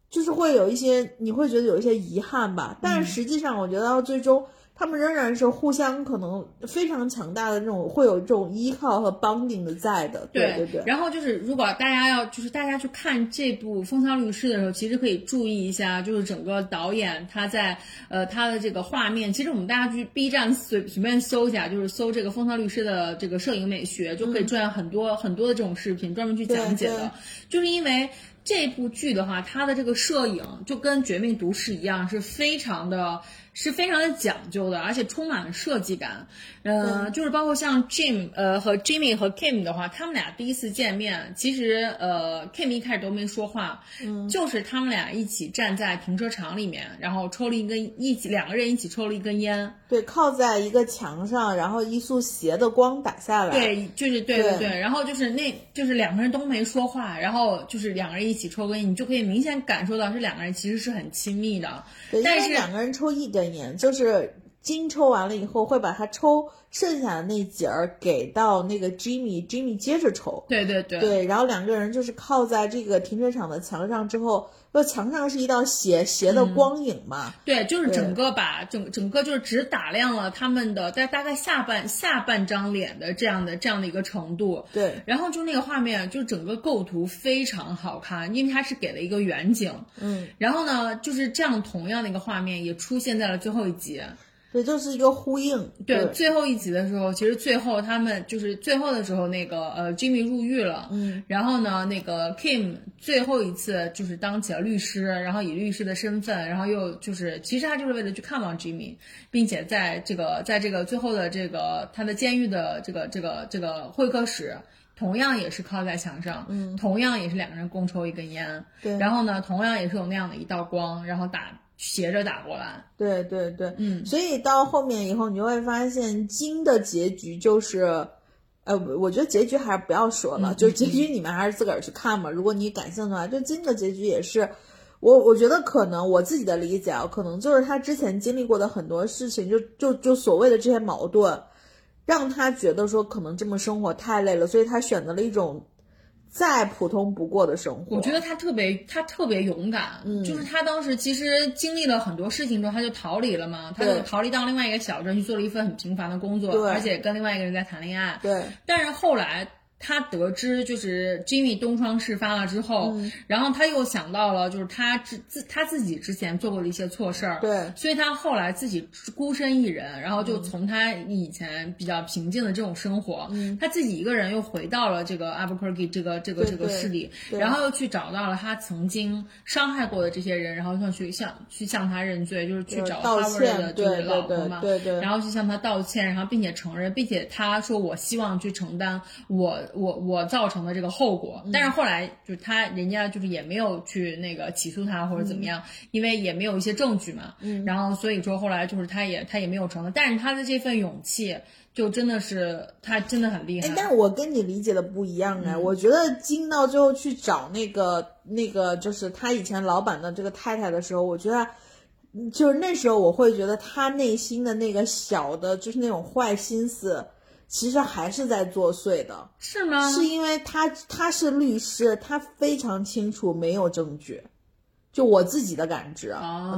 就是会有一些你会觉得有一些遗憾吧。但是实际上，我觉得到最终。他们仍然是互相可能非常强大的这种，会有这种依靠和 bonding 的在的。对对对。然后就是，如果大家要就是大家去看这部《风骚律师》的时候，其实可以注意一下，就是整个导演他在呃他的这个画面。其实我们大家去 B 站随随便搜一下，就是搜这个《风骚律师》的这个摄影美学，就可以赚很多很多的这种视频，专门去讲解的。就是因为这部剧的话，它的这个摄影就跟《绝命毒师》一样，是非常的。是非常的讲究的，而且充满了设计感。嗯，就是包括像 Jim 呃和 Jimmy 和 Kim 的话，他们俩第一次见面，其实呃 Kim 一开始都没说话，嗯，就是他们俩一起站在停车场里面，然后抽了一根一起两个人一起抽了一根烟，对，靠在一个墙上，然后一束斜的光打下来，对，就是对对对，然后就是那就是两个人都没说话，然后就是两个人一起抽根烟，你就可以明显感受到这两个人其实是很亲密的，但是两个人抽一根烟。就是金抽完了以后，会把它抽剩下的那节儿给到那个 Jimmy，Jimmy 接着抽。对对对。对，然后两个人就是靠在这个停车场的墙上之后，那墙上是一道斜斜的光影嘛？对，就是整个把整整个就是只打亮了他们的大大概下半下半张脸的这样的这样的一个程度。对。然后就那个画面，就整个构图非常好看，因为它是给了一个远景。嗯。然后呢，就是这样同样的一个画面也出现在了最后一集。对，就是一个呼应。对，最后一集的时候，其实最后他们就是最后的时候，那个呃，Jimmy 入狱了，嗯，然后呢，那个 Kim 最后一次就是当起了律师，然后以律师的身份，然后又就是其实他就是为了去看望 Jimmy，并且在这个在这个最后的这个他的监狱的这个这个这个会客室。同样也是靠在墙上，嗯，同样也是两个人共抽一根烟，对，然后呢，同样也是有那样的一道光，然后打斜着打过来，对对对，嗯，所以到后面以后，你就会发现金的结局就是，呃，我觉得结局还是不要说了，就结局你们还是自个儿去看嘛。如果你感兴趣的话，就金的结局也是，我我觉得可能我自己的理解啊，可能就是他之前经历过的很多事情，就就就所谓的这些矛盾。让他觉得说可能这么生活太累了，所以他选择了一种再普通不过的生活。我觉得他特别，他特别勇敢，嗯，就是他当时其实经历了很多事情之后，他就逃离了嘛，他就逃离到另外一个小镇去做了一份很平凡的工作，而且跟另外一个人在谈恋爱。对，但是后来。他得知就是 Jimmy 东窗事发了之后，然后他又想到了就是他自自他自己之前做过的一些错事儿，对，所以他后来自己孤身一人，然后就从他以前比较平静的这种生活，他自己一个人又回到了这个 Albuquerque 这个这个这个市里，然后又去找到了他曾经伤害过的这些人，然后想去向去向他认罪，就是去找哈维的这个老婆嘛，对对，然后去向他道歉，然后并且承认，并且他说我希望去承担我。我我造成的这个后果，但是后来就是他人家就是也没有去那个起诉他或者怎么样，因为也没有一些证据嘛。嗯，然后所以说后来就是他也他也没有承但是他的这份勇气就真的是他真的很厉害。但是我跟你理解的不一样哎，我觉得金到最后去找那个那个就是他以前老板的这个太太的时候，我觉得就是那时候我会觉得他内心的那个小的就是那种坏心思。其实还是在作祟的，是吗？是因为他他是律师，他非常清楚没有证据，就我自己的感知，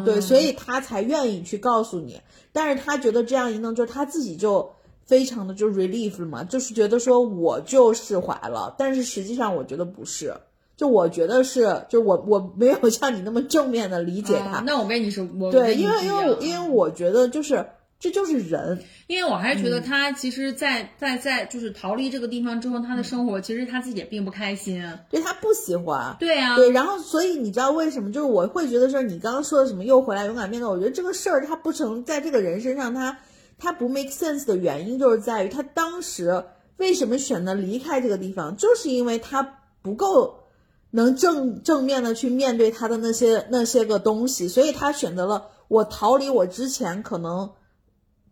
对，所以他才愿意去告诉你。但是他觉得这样一弄，就是他自己就非常的就 relief 了嘛，就是觉得说我就释怀了。但是实际上我觉得不是，就我觉得是，就我我没有像你那么正面的理解他。那我跟你说，我对，因为因为因为我觉得就是。这就是人，因为我还是觉得他其实，在在在就是逃离这个地方之后，他的生活其实他自己也并不开心，对他不喜欢，对呀，对，然后所以你知道为什么？就是我会觉得说你刚刚说的什么又回来勇敢面对，我觉得这个事儿他不成在这个人身上，他他不 make sense 的原因就是在于他当时为什么选择离开这个地方，就是因为他不够能正正面的去面对他的那些那些个东西，所以他选择了我逃离我之前可能。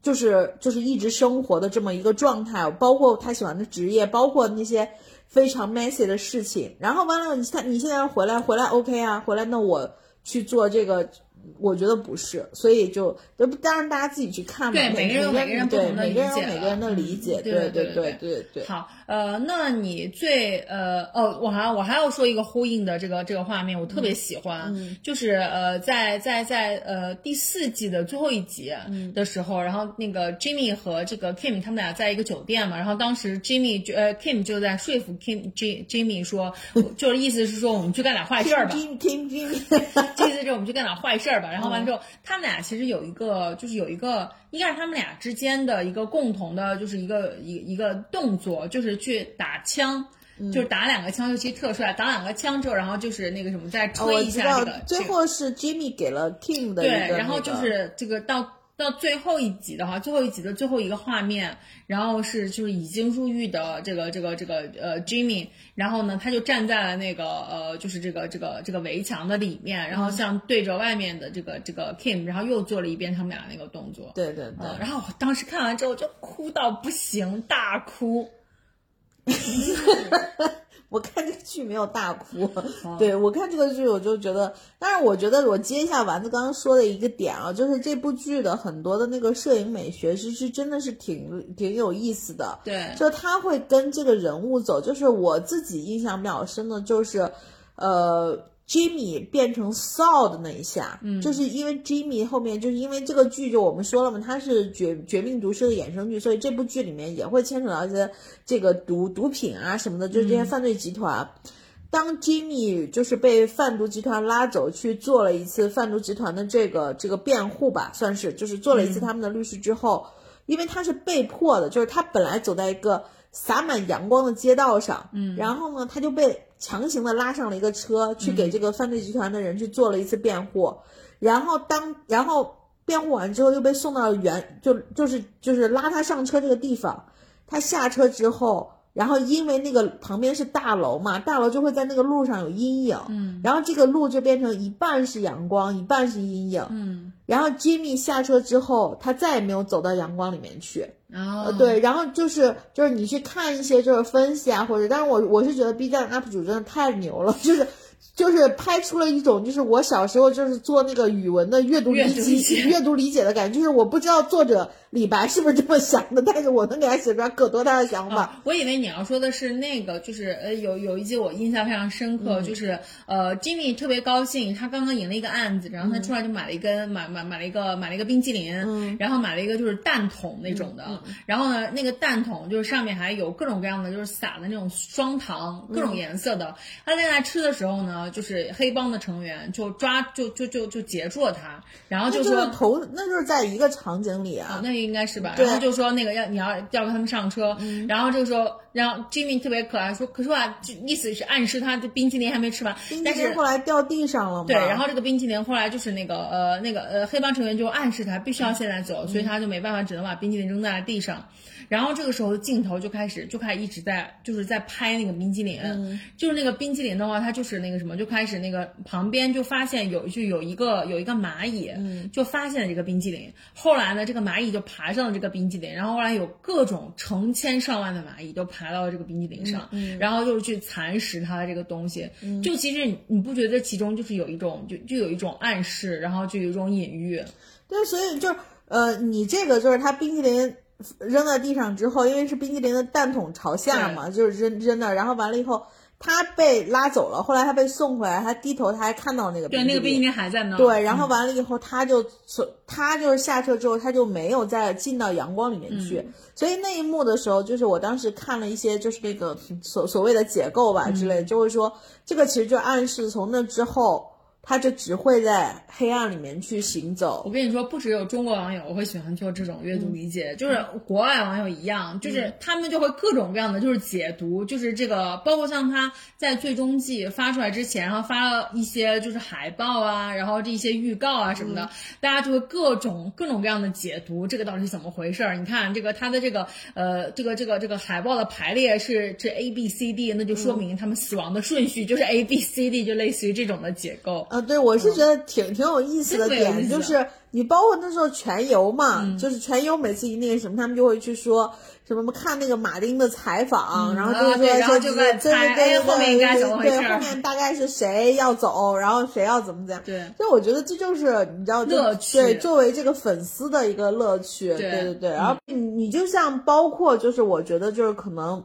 就是就是一直生活的这么一个状态，包括他喜欢的职业，包括那些非常 messy 的事情。然后完了，你他你现在回来回来 OK 啊，回来那我去做这个。我觉得不是，所以就就当然大家自己去看嘛。对，每个人有每个人不同的理解。每个人每个人的理解，对对对对对。好，呃，那你最呃哦，我还我还要说一个呼应的这个这个画面，我特别喜欢，就是呃在在在呃第四季的最后一集的时候，然后那个 Jimmy 和这个 Kim 他们俩在一个酒店嘛，然后当时 Jimmy 就呃 Kim 就在说服 Kim J Jimmy 说，[LAUGHS] 就是意思是说我们去干点坏事儿吧。Jimmy Jimmy，[LAUGHS] 意思就是我们去干点坏事儿。然后完了之后，他们俩其实有一个，就是有一个，应该是他们俩之间的一个共同的，就是一个一一个动作，就是去打枪，就是打两个枪，尤其特帅，打两个枪之后，然后就是那个什么，再吹一下这个。最后是 Jimmy 给了 Kim 的对，然后就是这个到。到最后一集的话，最后一集的最后一个画面，然后是就是已经入狱的这个这个这个呃 Jimmy，然后呢他就站在了那个呃就是这个这个这个围墙的里面，然后像对着外面的这个这个 Kim，然后又做了一遍他们俩那个动作。对对对。然后我当时看完之后就哭到不行，大哭。[LAUGHS] 我看这个剧没有大哭，对我看这个剧我就觉得，但是我觉得我接一下丸子刚刚说的一个点啊，就是这部剧的很多的那个摄影美学是是真的是挺挺有意思的，对，就他会跟这个人物走，就是我自己印象比较深的就是，呃。Jimmy 变成 Saul 的那一下，嗯，就是因为 Jimmy 后面就是因为这个剧，就我们说了嘛，它是绝绝命毒师的衍生剧，所以这部剧里面也会牵扯到一些这个毒毒品啊什么的，就是这些犯罪集团。当 Jimmy 就是被贩毒集团拉走去做了一次贩毒集团的这个这个辩护吧，算是就是做了一次他们的律师之后，因为他是被迫的，就是他本来走在一个洒满阳光的街道上，嗯，然后呢，他就被强行的拉上了一个车，去给这个犯罪集团的人去做了一次辩护，然后当然后辩护完之后又被送到原就就是就是拉他上车这个地方，他下车之后。然后因为那个旁边是大楼嘛，大楼就会在那个路上有阴影，嗯，然后这个路就变成一半是阳光，一半是阴影，嗯，然后 Jimmy 下车之后，他再也没有走到阳光里面去，哦，对，然后就是就是你去看一些就是分析啊，或者，但是我我是觉得 B 站 UP 主真的太牛了，[LAUGHS] 就是。就是拍出了一种，就是我小时候就是做那个语文的阅读理解、阅读理解的感觉。就是我不知道作者李白是不是这么想的，但是我能给他写出来可多他的想法。我以为你要说的是那个，就是呃，有有一集我印象非常深刻，就是呃，Jimmy 特别高兴，他刚刚赢了一个案子，然后他出来就买了一根买买买了一个买了一个冰淇淋，然后买了一个就是蛋筒那种的，然后呢，那个蛋筒就是上面还有各种各样的就是撒的那种双糖，各种颜色的。他在那吃的时候呢。就是黑帮的成员就抓就就就就截住了他，然后就说头那就是在一个场景里啊，那应该是吧？然后就说那个要你要要跟他们上车，然后就说让 Jimmy 特别可爱，说可是吧就意思是暗示他的冰淇淋还没吃完，冰淇淋后来掉地上了嘛？对，然后这个冰淇淋后来就是那个呃那个呃黑帮成员就暗示他必须要现在走，所以他就没办法，只能把冰淇淋扔在了地上。然后这个时候镜头就开始就开始一直在就是在拍那个冰激凌，就是那个冰激凌的话，它就是那个什么，就开始那个旁边就发现有就有一个有一个蚂蚁，就发现了这个冰激凌。后来呢，这个蚂蚁就爬上了这个冰激凌，然后后来有各种成千上万的蚂蚁都爬到了这个冰激凌上，然后就是去蚕食它的这个东西。就其实你你不觉得其中就是有一种就就有一种暗示，然后就有一种隐喻。对，所以就是呃，你这个就是它冰淇淋。扔在地上之后，因为是冰淇淋的蛋筒朝下嘛，就是扔扔那，然后完了以后，他被拉走了。后来他被送回来，他低头他还看到那个对那个冰淇淋还在那。对，然后完了以后，他就从他就是下车之后，他就没有再进到阳光里面去。所以那一幕的时候，就是我当时看了一些就是那个所所谓的解构吧之类，就会说这个其实就暗示从那之后。他就只会在黑暗里面去行走。我跟你说，不只有中国网友会喜欢做这种阅读理解，就是国外网友一样，就是他们就会各种各样的就是解读，就是这个，包括像他在最终季发出来之前，然后发了一些就是海报啊，然后这一些预告啊什么的，大家就会各种各种各样的解读，这个到底是怎么回事儿？你看这个他的这个呃这个这个这个海报的排列是这 A B C D，那就说明他们死亡的顺序就是 A B C D，就类似于这种的结构。啊，对，我是觉得挺挺有意思的点，就是你包括那时候全游嘛，就是全游每次一那个什么，他们就会去说什么看那个马丁的采访，然后就是说说对对对后面应该怎么回事？对，后面大概是谁要走，然后谁要怎么怎样？对，所以我觉得这就是你知道，乐趣。对，作为这个粉丝的一个乐趣，对对对。然后你你就像包括就是我觉得就是可能，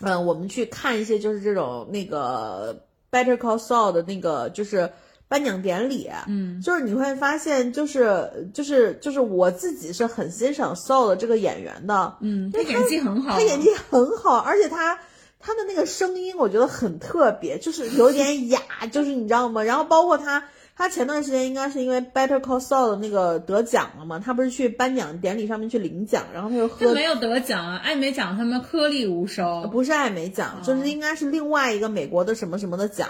嗯，我们去看一些就是这种那个 Better Call Saul 的那个就是。颁奖典礼，嗯，就是你会发现，就是就是就是我自己是很欣赏 Soul 的这个演员的，嗯，他演技很好，他演技很好，而且他他的那个声音我觉得很特别，就是有点哑，[LAUGHS] 就是你知道吗？然后包括他，他前段时间应该是因为 Better Call Saul 的那个得奖了嘛，他不是去颁奖典礼上面去领奖，然后他就喝没有得奖啊，艾美奖他们颗粒无收，不是艾美奖，就是应该是另外一个美国的什么什么的奖。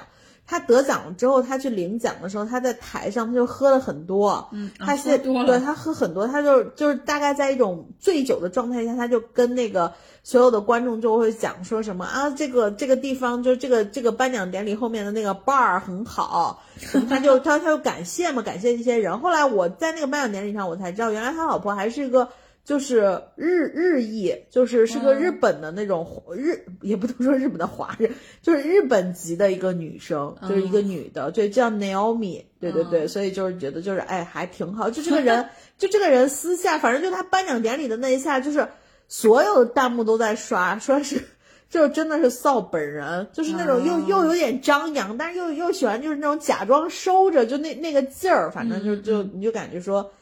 他得奖了之后，他去领奖的时候，他在台上他就喝了很多，嗯，他现对他喝很多，他就就是大概在一种醉酒的状态下，他就跟那个所有的观众就会讲说什么啊，这个这个地方就这个这个颁奖典礼后面的那个 bar 很好，[LAUGHS] 他就他他就感谢嘛，感谢这些人。后来我在那个颁奖典礼上，我才知道原来他老婆还是一个。就是日日裔，就是是个日本的那种日，也不能说日本的华人，就是日本籍的一个女生，就是一个女的，对，叫 Naomi，对对对，所以就是觉得就是哎还挺好，就这个人，[LAUGHS] 就这个人私下，反正就他颁奖典礼的那一下，就是所有的弹幕都在刷，说是 [LAUGHS] 就真的是臊本人，就是那种又又有点张扬，但是又又喜欢就是那种假装收着，就那那个劲儿，反正就就你就感觉说。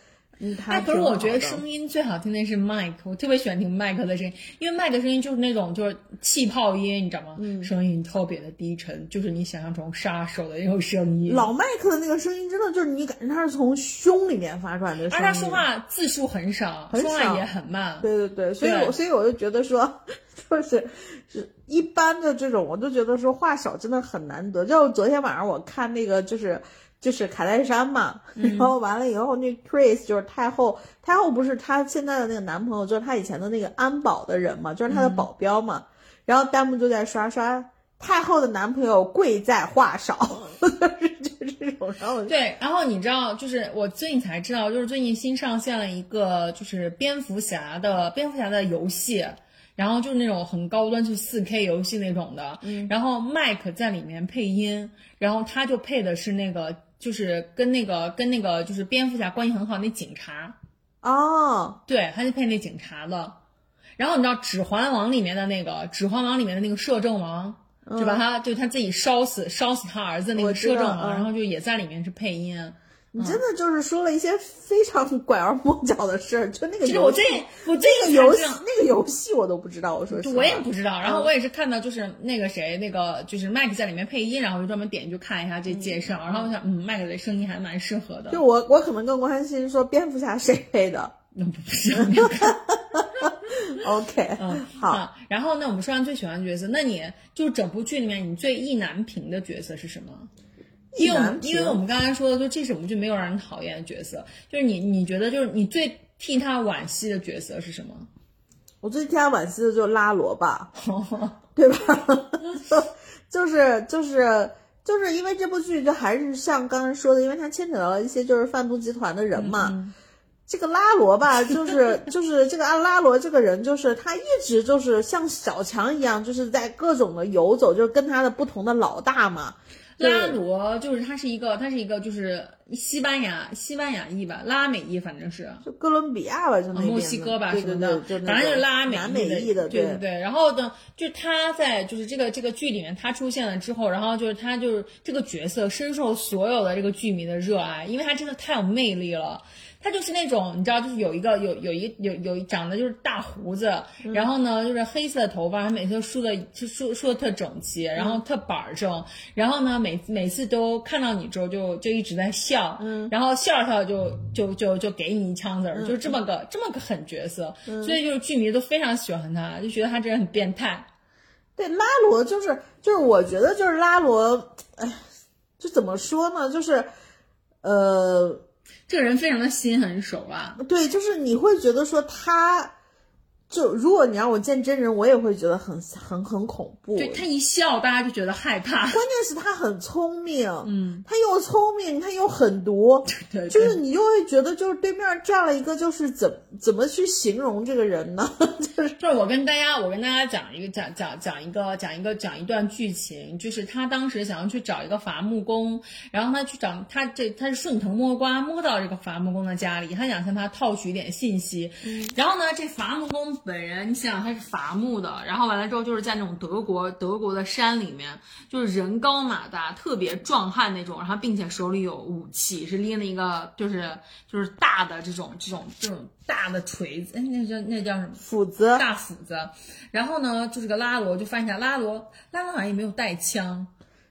嗯，哎，可是我觉得声音最好听的是 Mike，我特别喜欢听 Mike 的声音，因为 Mike 的声音就是那种就是气泡音，你知道吗？嗯，声音特别的低沉，就是你想象中杀手的那种声音。老麦克的那个声音真的就是你感觉他是从胸里面发出来的，而他说话字数很少，说话也很慢。对对对，所以我所以我就觉得说，[LAUGHS] 就是是一般的这种，我就觉得说话少真的很难得。就昨天晚上我看那个就是。就是卡戴珊嘛，[LAUGHS] 然后完了以后，那 Chris 就是太后，太后不是她现在的那个男朋友，就是她以前的那个安保的人嘛，就是她的保镖嘛。然后弹幕就在刷刷太后的男朋友贵在话少，[LAUGHS] 就是就是这种。然后对，然后你知道，就是我最近才知道，就是最近新上线了一个就是蝙蝠侠的蝙蝠侠的游戏，然后就是那种很高端，就是四 K 游戏那种的。嗯。然后 Mike 在里面配音，然后他就配的是那个。就是跟那个跟那个就是蝙蝠侠关系很好那警察，哦，对，他就配那警察的。然后你知道《指环王》里面的那个《指环王》里面的那个摄政王，就把他就他自己烧死烧死他儿子那个摄政王，然后就也在里面是配音。你真的就是说了一些非常拐弯抹角的事儿，[LAUGHS] 就那个游戏，我这我这个游戏那个游戏我都不知道，我说我也不知道。然后我也是看到就是那个谁那个就是麦克在里面配音，然后就专门点进去看一下这介绍，然后我想嗯麦克的声音还蛮适合的。就我我可能更关心说蝙蝠侠谁配的，那不是。[LAUGHS] OK，嗯好。然后呢，我们说完最喜欢的角色，那你就整部剧里面你最意难平的角色是什么？因为因为我们刚才说的，就这整部剧没有让人讨厌的角色，就是你你觉得就是你最替他惋惜的角色是什么？我最替他惋惜的就是拉罗吧，对吧？[LAUGHS] 就是就是就是因为这部剧就还是像刚才说的，因为它牵扯到了一些就是贩毒集团的人嘛。这个拉罗吧，就是就是这个阿拉罗这个人，就是他一直就是像小强一样，就是在各种的游走，就是跟他的不同的老大嘛。拉罗就是他是一个，他是一个就是西班牙西班牙裔吧，拉美裔反正是，就哥伦比亚吧，就那墨西哥吧什么的，反正就是拉美裔的，对对。对。然后呢，就他在就是这个这个剧里面他出现了之后，然后就是他就是这个角色深受所有的这个剧迷的热爱，因为他真的太有魅力了。他就是那种，你知道，就是有一个有有一有有长得就是大胡子，然后呢就是黑色的头发，他每次都梳的就梳梳的特整齐，然后特板正，然后呢每每次都看到你之后就就一直在笑，嗯，然后笑笑就就就就给你一枪子儿，就是这么个这么个狠角色，所以就是剧迷都非常喜欢他，就觉得他这人很变态。对，拉罗就是就是我觉得就是拉罗，哎，就怎么说呢，就是呃。这个人非常的心狠手辣，对，就是你会觉得说他。就如果你让我见真人，我也会觉得很很很恐怖。对他一笑，大家就觉得害怕。关键是他很聪明，嗯，他又聪明，他又狠毒，[LAUGHS] 对，就是你就会觉得，就是对面站了一个，就是怎怎么去形容这个人呢？[LAUGHS] 就是就是我跟大家，我跟大家讲一个讲讲讲一个讲一个讲一段剧情，就是他当时想要去找一个伐木工，然后他去找他这他是顺藤摸瓜摸到这个伐木工的家里，他想向他套取一点信息，然后呢，这伐木工。本人，你想想他是伐木的，然后完了之后就是在那种德国德国的山里面，就是人高马大，特别壮汉那种，然后并且手里有武器，是拎了一个就是就是大的这种这种这种大的锤子，哎，那叫那叫什么斧子？大斧子。然后呢，就是个拉罗，就发现拉罗拉罗好像也没有带枪，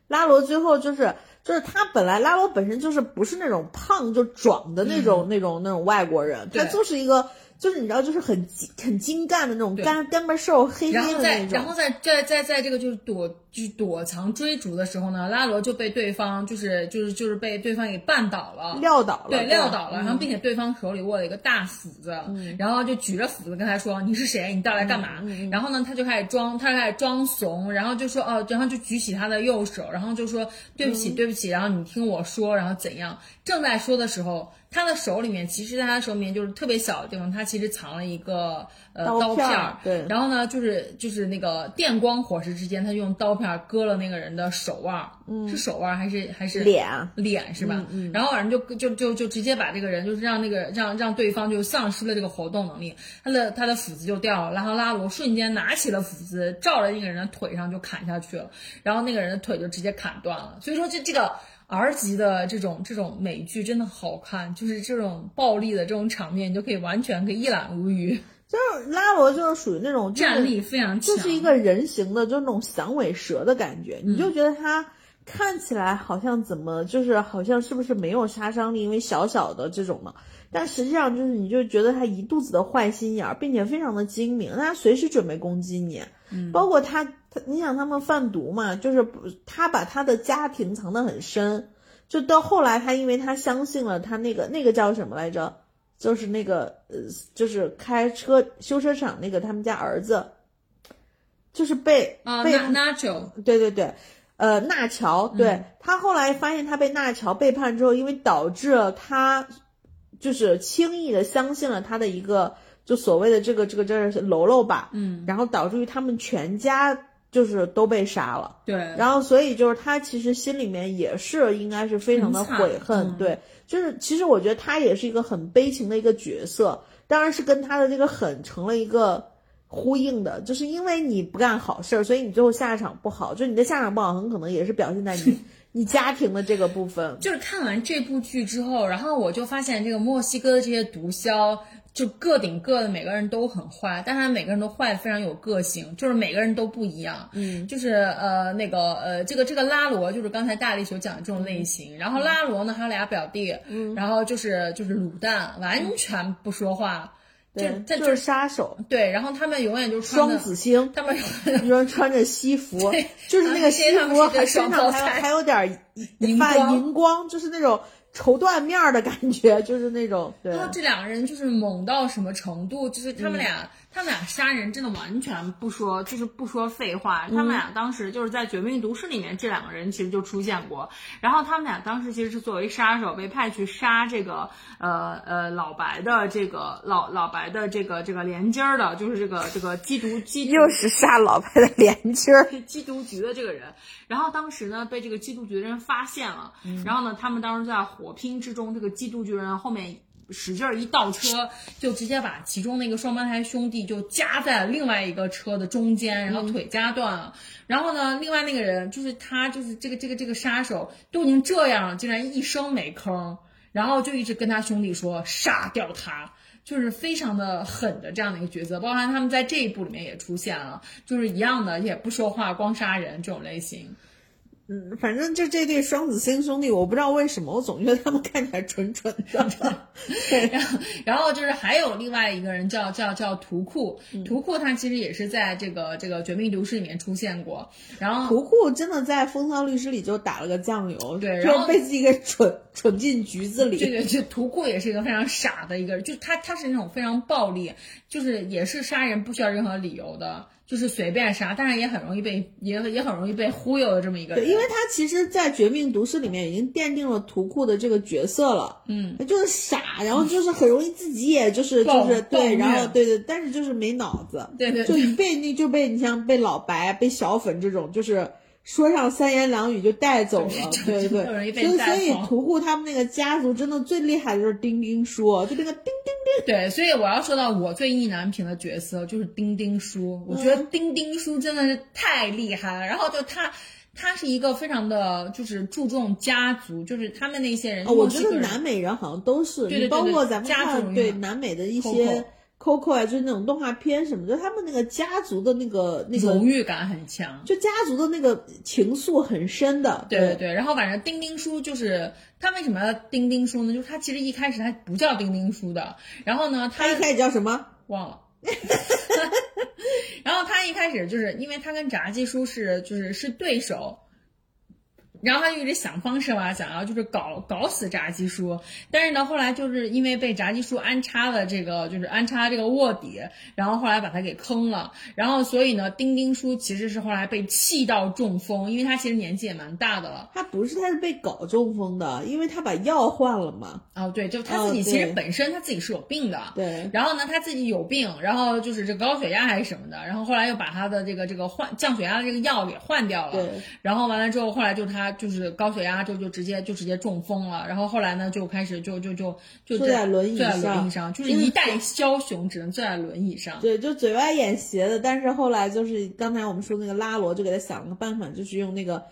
拉罗最后就是就是他本来拉罗本身就是不是那种胖就壮的那种那种那种外国人，他就是一个。就是你知道，就是很很精干的那种干干巴瘦黑黑的那种。然后在在在在这个就是躲就是躲藏追逐的时候呢，拉罗就被对方就是就是就是被对方给绊倒了，撂倒了，对，撂倒了。然后并且对方手里握了一个大斧子，然后就举着斧子跟他说：“你是谁？你到来干嘛？”然后呢，他就开始装，他开始装怂，然后就说：“哦，然后就举起他的右手，然后就说对不起，对不起。”然后你听我说，然后怎样？正在说的时候。他的手里面，其实在他手里面就是特别小的地方，他其实藏了一个呃刀片儿。对。然后呢，就是就是那个电光火石之间，他就用刀片割了那个人的手腕。嗯。是手腕还是还是脸？脸是吧？嗯。然后反正就就就就直接把这个人，就是让那个让让对方就丧失了这个活动能力，他的他的斧子就掉了，然后拉罗瞬间拿起了斧子，照着那个人的腿上就砍下去了，然后那个人的腿就直接砍断了。所以说这这个。R 级的这种这种美剧真的好看，就是这种暴力的这种场面，你就可以完全可以一览无余。就是拉罗，就是属于那种战力非常强，就是一个人形的，就是那种响尾蛇的感觉，你就觉得他看起来好像怎么，就是好像是不是没有杀伤力，因为小小的这种嘛。但实际上就是你就觉得他一肚子的坏心眼儿，并且非常的精明，他随时准备攻击你。嗯，包括他他，你想他们贩毒嘛，就是他把他的家庭藏得很深，就到后来他因为他相信了他那个那个叫什么来着？就是那个呃，就是开车修车厂那个他们家儿子，就是被被纳乔，对对对，呃，纳乔，对他后来发现他被纳乔背叛之后，因为导致了他就是轻易的相信了他的一个就所谓的这个这个这是喽喽吧，嗯，然后导致于他们全家就是都被杀了，对，然后所以就是他其实心里面也是应该是非常的悔恨，对。就是其实我觉得他也是一个很悲情的一个角色，当然是跟他的这个狠成了一个呼应的，就是因为你不干好事儿，所以你最后下场不好。就你的下场不好，很可能也是表现在你 [LAUGHS] 你家庭的这个部分。就是看完这部剧之后，然后我就发现这个墨西哥的这些毒枭。就个顶个的，每个人都很坏，但是每个人都坏的非常有个性，就是每个人都不一样。嗯，就是呃那个呃这个这个拉罗就是刚才大力所讲的这种类型，然后拉罗呢还有俩表弟，嗯，然后就是就是卤蛋，完全不说话，对，这就是杀手。对，然后他们永远就双子星，他们永远穿着西服，就是那个西服身上还还有点发荧光，就是那种。绸缎面儿的感觉，就是那种。然后这两个人就是猛到什么程度？就是他们俩。他们俩杀人真的完全不说，就是不说废话。他们俩当时就是在《绝命毒师》里面，这两个人其实就出现过。然后他们俩当时其实是作为杀手被派去杀这个呃呃老白的这个老老白的这个这个连襟儿的，就是这个这个缉毒缉又是杀老白的连襟儿缉毒局的这个人。然后当时呢被这个缉毒局的人发现了，然后呢他们当时在火拼之中，这个缉毒局人后面。使劲儿一倒车，就直接把其中那个双胞胎兄弟就夹在另外一个车的中间，然后腿夹断了。然后呢，另外那个人就是他，就是这个这个这个杀手都已经这样了，竟然一声没吭，然后就一直跟他兄弟说杀掉他，就是非常的狠的这样的一个角色。包含他们在这一部里面也出现了，就是一样的，也不说话，光杀人这种类型。嗯，反正就这对双子星兄弟，我不知道为什么，我总觉得他们看起来蠢蠢的。[LAUGHS] 然后，然后就是还有另外一个人叫叫叫图库，图库他其实也是在这个这个绝命毒师里面出现过。然后图库真的在风骚律师里就打了个酱油，对，然后被自己给蠢蠢进局子里。对对，这图库也是一个非常傻的一个人，就他他是那种非常暴力，就是也是杀人不需要任何理由的。就是随便杀，但是也很容易被也也很容易被忽悠的这么一个人。对，因为他其实，在《绝命毒师》里面已经奠定了图库的这个角色了。嗯，就是傻，然后就是很容易自己也就是就是对，然后对对，但是就是没脑子。对对，就一被那就被你像被老白、被小粉这种，就是说上三言两语就带走了。[LAUGHS] 对对对，所以所以图库他们那个家族真的最厉害的就是丁丁叔，就那个丁丁丁。对，所以我要说到我最意难平的角色就是丁丁叔，我觉得丁丁叔真的是太厉害了。然后就他，他是一个非常的，就是注重家族，就是他们那些人。哦我觉得南美人好像都是，对对对，包括咱们看对南美的一些。Coco 啊，就是那种动画片什么，就他们那个家族的那个那个荣誉感很强，就家族的那个情愫很深的。对对对，然后反正丁丁叔就是他为什么要丁丁叔呢？就是他其实一开始他不叫丁丁叔的，然后呢，他一开始叫什么？忘了。[LAUGHS] 然后他一开始就是因为他跟炸鸡叔是就是是对手。然后他就一直想方设法想要就是搞搞死炸鸡叔，但是呢，后来就是因为被炸鸡叔安插了这个就是安插这个卧底，然后后来把他给坑了，然后所以呢，丁丁叔其实是后来被气到中风，因为他其实年纪也蛮大的了。他不是，他是被搞中风的，因为他把药换了嘛。哦，对，就他自己其实本身他自己是有病的。对。然后呢，他自己有病，然后就是这高血压还是什么的，然后后来又把他的这个这个换降血压的这个药给换掉了。对。然后完了之后，后来就他。就是高血压，就就直接就直接中风了，然后后来呢，就开始就就就就坐在轮椅上，坐在轮椅上，就是一代枭雄只能坐在轮椅上。对，就嘴歪眼斜的，但是后来就是刚才我们说那个拉罗就给他想了个办法，就是用那个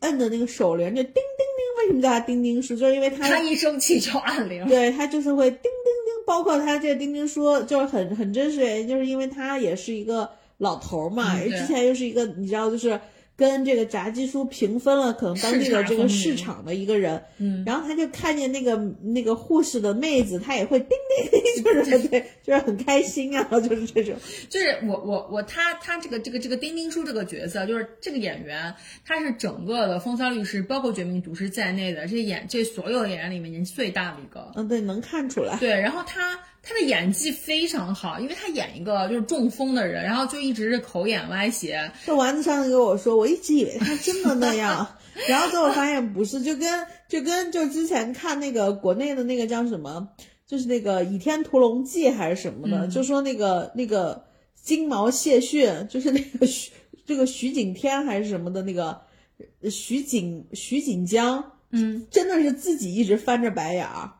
摁的那个手铃就叮叮叮，为什么叫他叮叮书？就是因为他他一生气就按铃，对，他就是会叮叮叮。包括他这个叮叮书就是很很真实原因，就是因为他也是一个老头嘛，之前又是一个你知道就是。跟这个炸鸡叔平分了可能当地的这个市场的一个人，嗯，然后他就看见那个那个护士的妹子，他也会叮叮叮，[LAUGHS] 就是对，就是很开心啊，就是这种，就是我我我他他这个这个这个叮叮叔这个角色，就是这个演员，他是整个的风骚律师，包括绝命毒师在内的这演这所有演员里面年纪最大的一个，嗯，对，能看出来，对，然后他。他的演技非常好，因为他演一个就是中风的人，然后就一直是口眼歪斜。这丸子上次跟我说，我一直以为他真的那样，[LAUGHS] 然后最后发现不是，就跟就跟就之前看那个国内的那个叫什么，就是那个《倚天屠龙记》还是什么的，就说那个那个金毛谢逊，就是那个徐这个徐景天还是什么的那个徐锦徐锦江，嗯，真的是自己一直翻着白眼儿。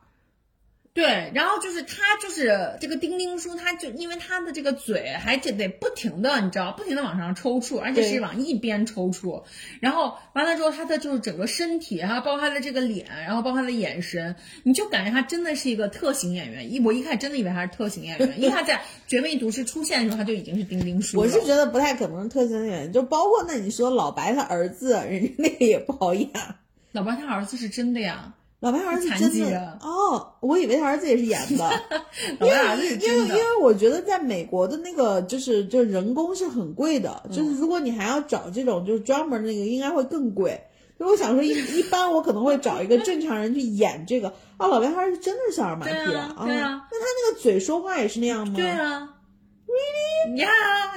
对，然后就是他，就是这个丁丁叔，他就因为他的这个嘴还得得不停的，你知道，不停的往上抽搐，而且是往一边抽搐。然后完了之后，他的就是整个身体，还有包括他的这个脸，然后包括他的眼神，你就感觉他真的是一个特型演员。一我一开始真的以为他是特型演员，因为他在《绝命毒师》出现的时候，他就已经是丁丁叔。我是觉得不太可能是特型演员，就包括那你说老白他儿子，人家那个也不好演。老白他儿子是真的呀。老白儿子真的哦，我以为他儿子也是演的，[LAUGHS] 因为因为因为我觉得在美国的那个就是就人工是很贵的，就是如果你还要找这种就是专门那个，应该会更贵。所以我想说一一般我可能会找一个正常人去演这个。哦，老白儿子真的是小儿麻痹啊？对啊，那他那个嘴说话也是那样吗？对啊。呀，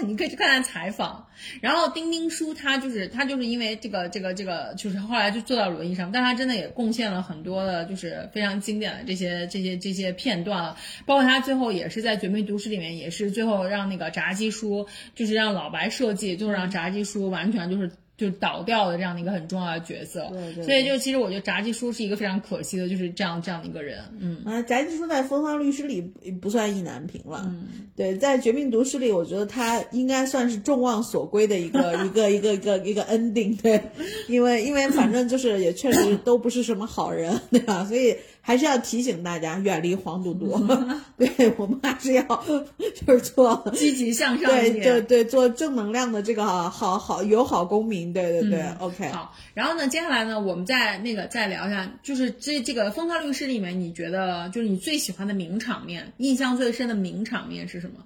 你可以去看看采访。然后丁丁叔他就是他就是因为这个这个这个，就是后来就坐到轮椅上，但他真的也贡献了很多的，就是非常经典的这些这些这些片段了。包括他最后也是在《绝命毒师》里面，也是最后让那个炸鸡叔，就是让老白设计，就是让炸鸡叔完全就是。就倒掉的这样的一个很重要的角色，对对，所以就其实我觉得炸鸡叔是一个非常可惜的，就是这样这样的一个人，嗯。啊，炸鸡叔在《风骚律师》里不算意难平了，嗯，对，在《绝命毒师》里，我觉得他应该算是众望所归的一个 [LAUGHS] 一个一个一个一个 ending，对，因为因为反正就是也确实都不是什么好人，对吧？所以。还是要提醒大家远离黄赌毒，[LAUGHS] 对我们还是要 [LAUGHS] 就是做积极向上，对对对，做正能量的这个好好友好公民，对对对，OK。好，然后呢，接下来呢，我们再那个再聊一下，就是这这个《风骚律师》里面，你觉得就是你最喜欢的名场面，印象最深的名场面是什么？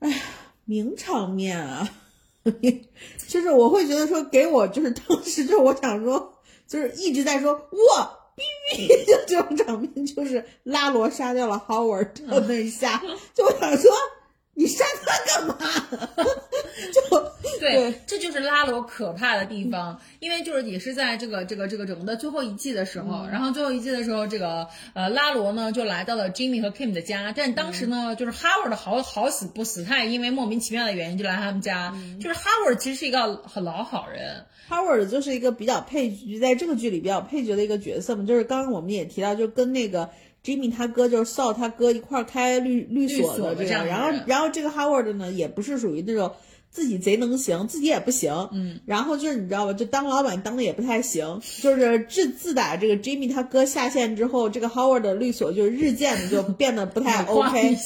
哎呀，名场面啊，[LAUGHS] 就是我会觉得说，给我就是当时就我想说，就是一直在说哇。哔就这种场面，就是拉罗杀掉了 Howard 的那一下，就想说，你杀他干嘛？就对，这就是拉罗可怕的地方，因为就是也是在这个这个这个整个的最后一季的时候，然后最后一季的时候，这个呃拉罗呢就来到了 Jimmy 和 Kim 的家，但当时呢就是 Howard 好好死不死，他也因为莫名其妙的原因就来他们家，就是 Howard 其实是一个很老好人。Howard 就是一个比较配角，在这个剧里比较配角的一个角色嘛，就是刚刚我们也提到，就跟那个 Jimmy 他哥就是 Saul 他哥一块开律律所的这样，然后然后这个 Howard 呢也不是属于那种自己贼能行，自己也不行，嗯，然后就是你知道吧，就当老板当的也不太行，就是自自打这个 Jimmy 他哥下线之后，这个 Howard 的律所就日渐的就变得不太 [LAUGHS] OK，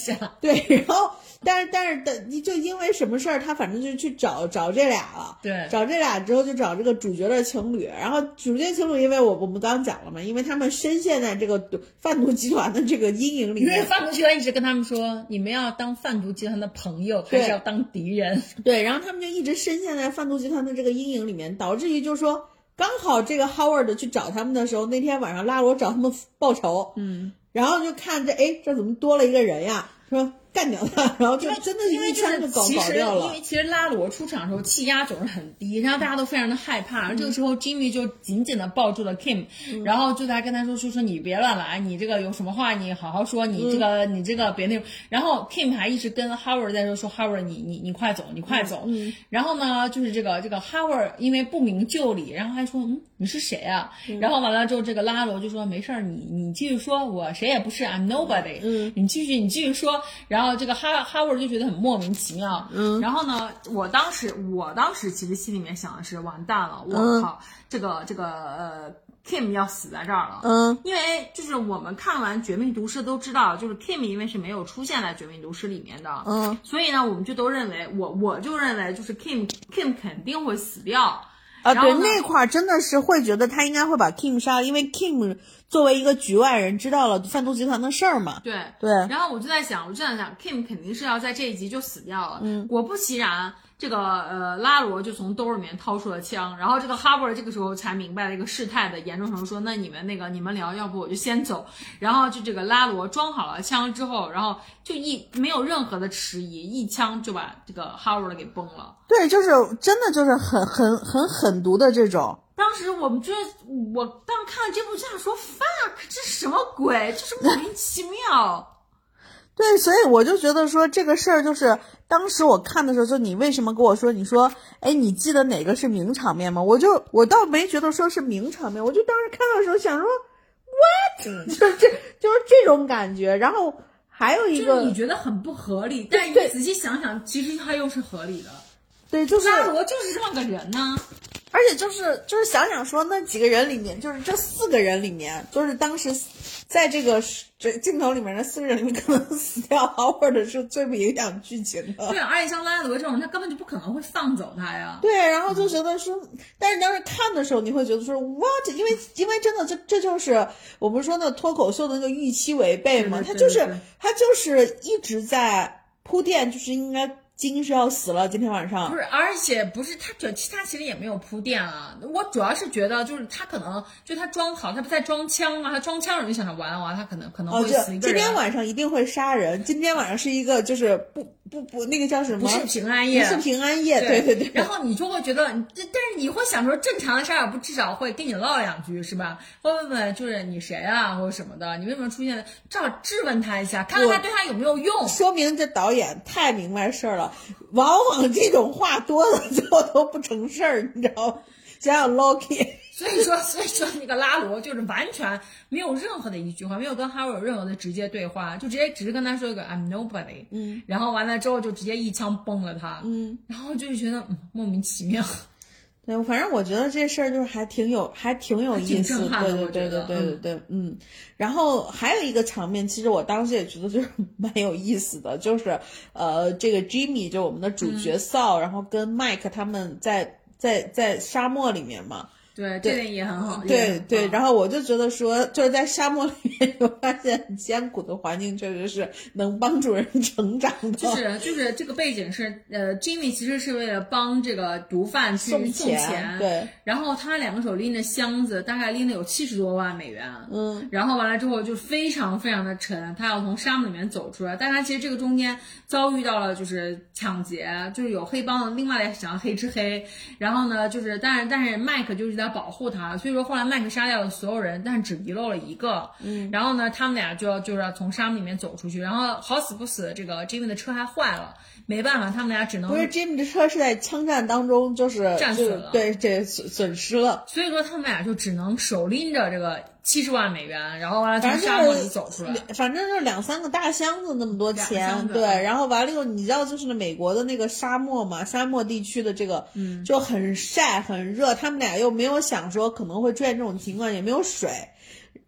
对，然后。但是但是的，就因为什么事儿，他反正就去找找这俩了。对，找这俩之后就找这个主角的情侣，然后主角情侣，因为我我们刚讲了嘛，因为他们深陷在这个贩毒集团的这个阴影里面。因为贩毒集团一直跟他们说，你们要当贩毒集团的朋友，还是要当敌人？[LAUGHS] 对，然后他们就一直深陷在贩毒集团的这个阴影里面，导致于就是说，刚好这个 Howard 去找他们的时候，那天晚上拉罗找他们报仇，嗯，然后就看这，哎，这怎么多了一个人呀？说。干掉他，然后就真的因为就是其实因为其实拉罗出场的时候气压总是很低，然后大家都非常的害怕。这个时候 Jimmy 就紧紧的抱住了 Kim，然后就在跟他说说说你别乱来，你这个有什么话你好好说，你这个你这个别那种。然后 Kim 还一直跟 Howard 在说说 Howard 你你你快走你快走。然后呢就是这个这个 Howard 因为不明就里，然后还说嗯你是谁啊？然后完了之后这个拉罗就说没事儿你你继续说我谁也不是 I'm nobody。嗯，你继续你继续说。然后这个哈哈沃就觉得很莫名其妙。嗯，然后呢，我当时我当时其实心里面想的是，完蛋了，我靠，这个这个呃。Kim 要死在这儿了，嗯，因为就是我们看完《绝命毒师》都知道，就是 Kim 因为是没有出现在《绝命毒师》里面的，嗯，所以呢，我们就都认为，我我就认为就是 Kim Kim 肯定会死掉，啊，对，那块儿真的是会觉得他应该会把 Kim 杀，因为 Kim 作为一个局外人，知道了贩毒集团的事儿嘛，对。对，然后我就在想，我就在想，Kim 肯定是要在这一集就死掉了，嗯，果不其然。这个呃，拉罗就从兜里面掏出了枪，然后这个哈珀这个时候才明白了一个事态的严重程度，说那你们那个你们聊，要不我就先走。然后就这个拉罗装好了枪之后，然后就一没有任何的迟疑，一枪就把这个哈珀给崩了。对，就是真的就是很很很狠毒的这种。当时我们觉得，我当时看了这部剧，说 fuck，这是什么鬼？这是莫名其妙。对，所以我就觉得说这个事儿就是。当时我看的时候，就你为什么跟我说？你说，哎，你记得哪个是名场面吗？我就我倒没觉得说是名场面，我就当时看到的时候想说，what？[LAUGHS] 就是这就是这种感觉。然后还有一个，你觉得很不合理，但你仔细想想，其实它又是合理的。对，就是阿罗就是这么个人呢。而且就是就是想想说，那几个人里面，就是这四个人里面，就是当时在这个这镜头里面的四个人可能 [LAUGHS] 死掉或者是最不影响剧情的。对，而且像拉德这种，他根本就不可能会放走他呀。对，然后就觉得说，但是你要是看的时候，你会觉得说，what？因为因为真的，这这就是我们说那脱口秀的那个预期违背嘛，他就是他就是一直在铺垫，就是应该。金是要死了，今天晚上不是，而且不是他，这其他其实也没有铺垫啊。我主要是觉得，就是他可能就他装好，他不在装枪吗？他装枪，容易想着完了完，他可能可能会死一个人。今天晚上一定会杀人。今天晚上是一个就是不不不那个叫什么？不是平安夜，不是平安夜。对对对。然后你就会觉得，这但是你会想说，正常的事儿不至少会跟你唠两句是吧？会问问，就是你谁啊，或者什么的？你为什么出现？正好质问他一下，看看他对他有没有用。说明这导演太明白事儿了。往往这种话多了，最后都不成事儿，你知道吗？想想 Loki，所以说，[LAUGHS] 所以说那个拉罗就是完全没有任何的一句话，没有跟哈维有任何的直接对话，就直接只是跟他说一个 I'm nobody，嗯，然后完了之后就直接一枪崩了他，嗯，然后就觉得莫名其妙。[LAUGHS] 对，反正我觉得这事儿就是还挺有，还挺有意思。对对对对对对对，嗯。然后还有一个场面，其实我当时也觉得就是蛮有意思的，就是呃，这个 Jimmy 就我们的主角 Saul，然后跟 Mike 他们在在在沙漠里面嘛。对，这点也很好。对对，然后我就觉得说，就是在沙漠里面，我发现艰苦的环境确实是能帮助人成长的。就是就是这个背景是，呃，Jimmy 其实是为了帮这个毒贩去送钱，对。然后他两个手拎着箱子，大概拎了有七十多万美元。嗯。然后完了之后就非常非常的沉，他要从沙漠里面走出来，但他其实这个中间遭遇到了就是抢劫，就是有黑帮的另外想要黑吃黑，然后呢就是但是但是麦克就是在。保护他，所以说后来麦克杀掉了所有人，但是只遗漏了一个。嗯，然后呢，他们俩就要就是要从沙漠里面走出去，然后好死不死，这个 Jimmy 的车还坏了，没办法，他们俩只能不是 Jimmy 的车是在枪战当中就是战损了，对，这损损失了，所以说他们俩就只能手拎着这个。七十万美元，然后完了从沙漠里走出来，反正就是两三个大箱子那么多钱，对，然后完了以后，你知道就是美国的那个沙漠嘛，沙漠地区的这个，嗯，就很晒很热，他们俩又没有想说可能会出现这种情况，也没有水。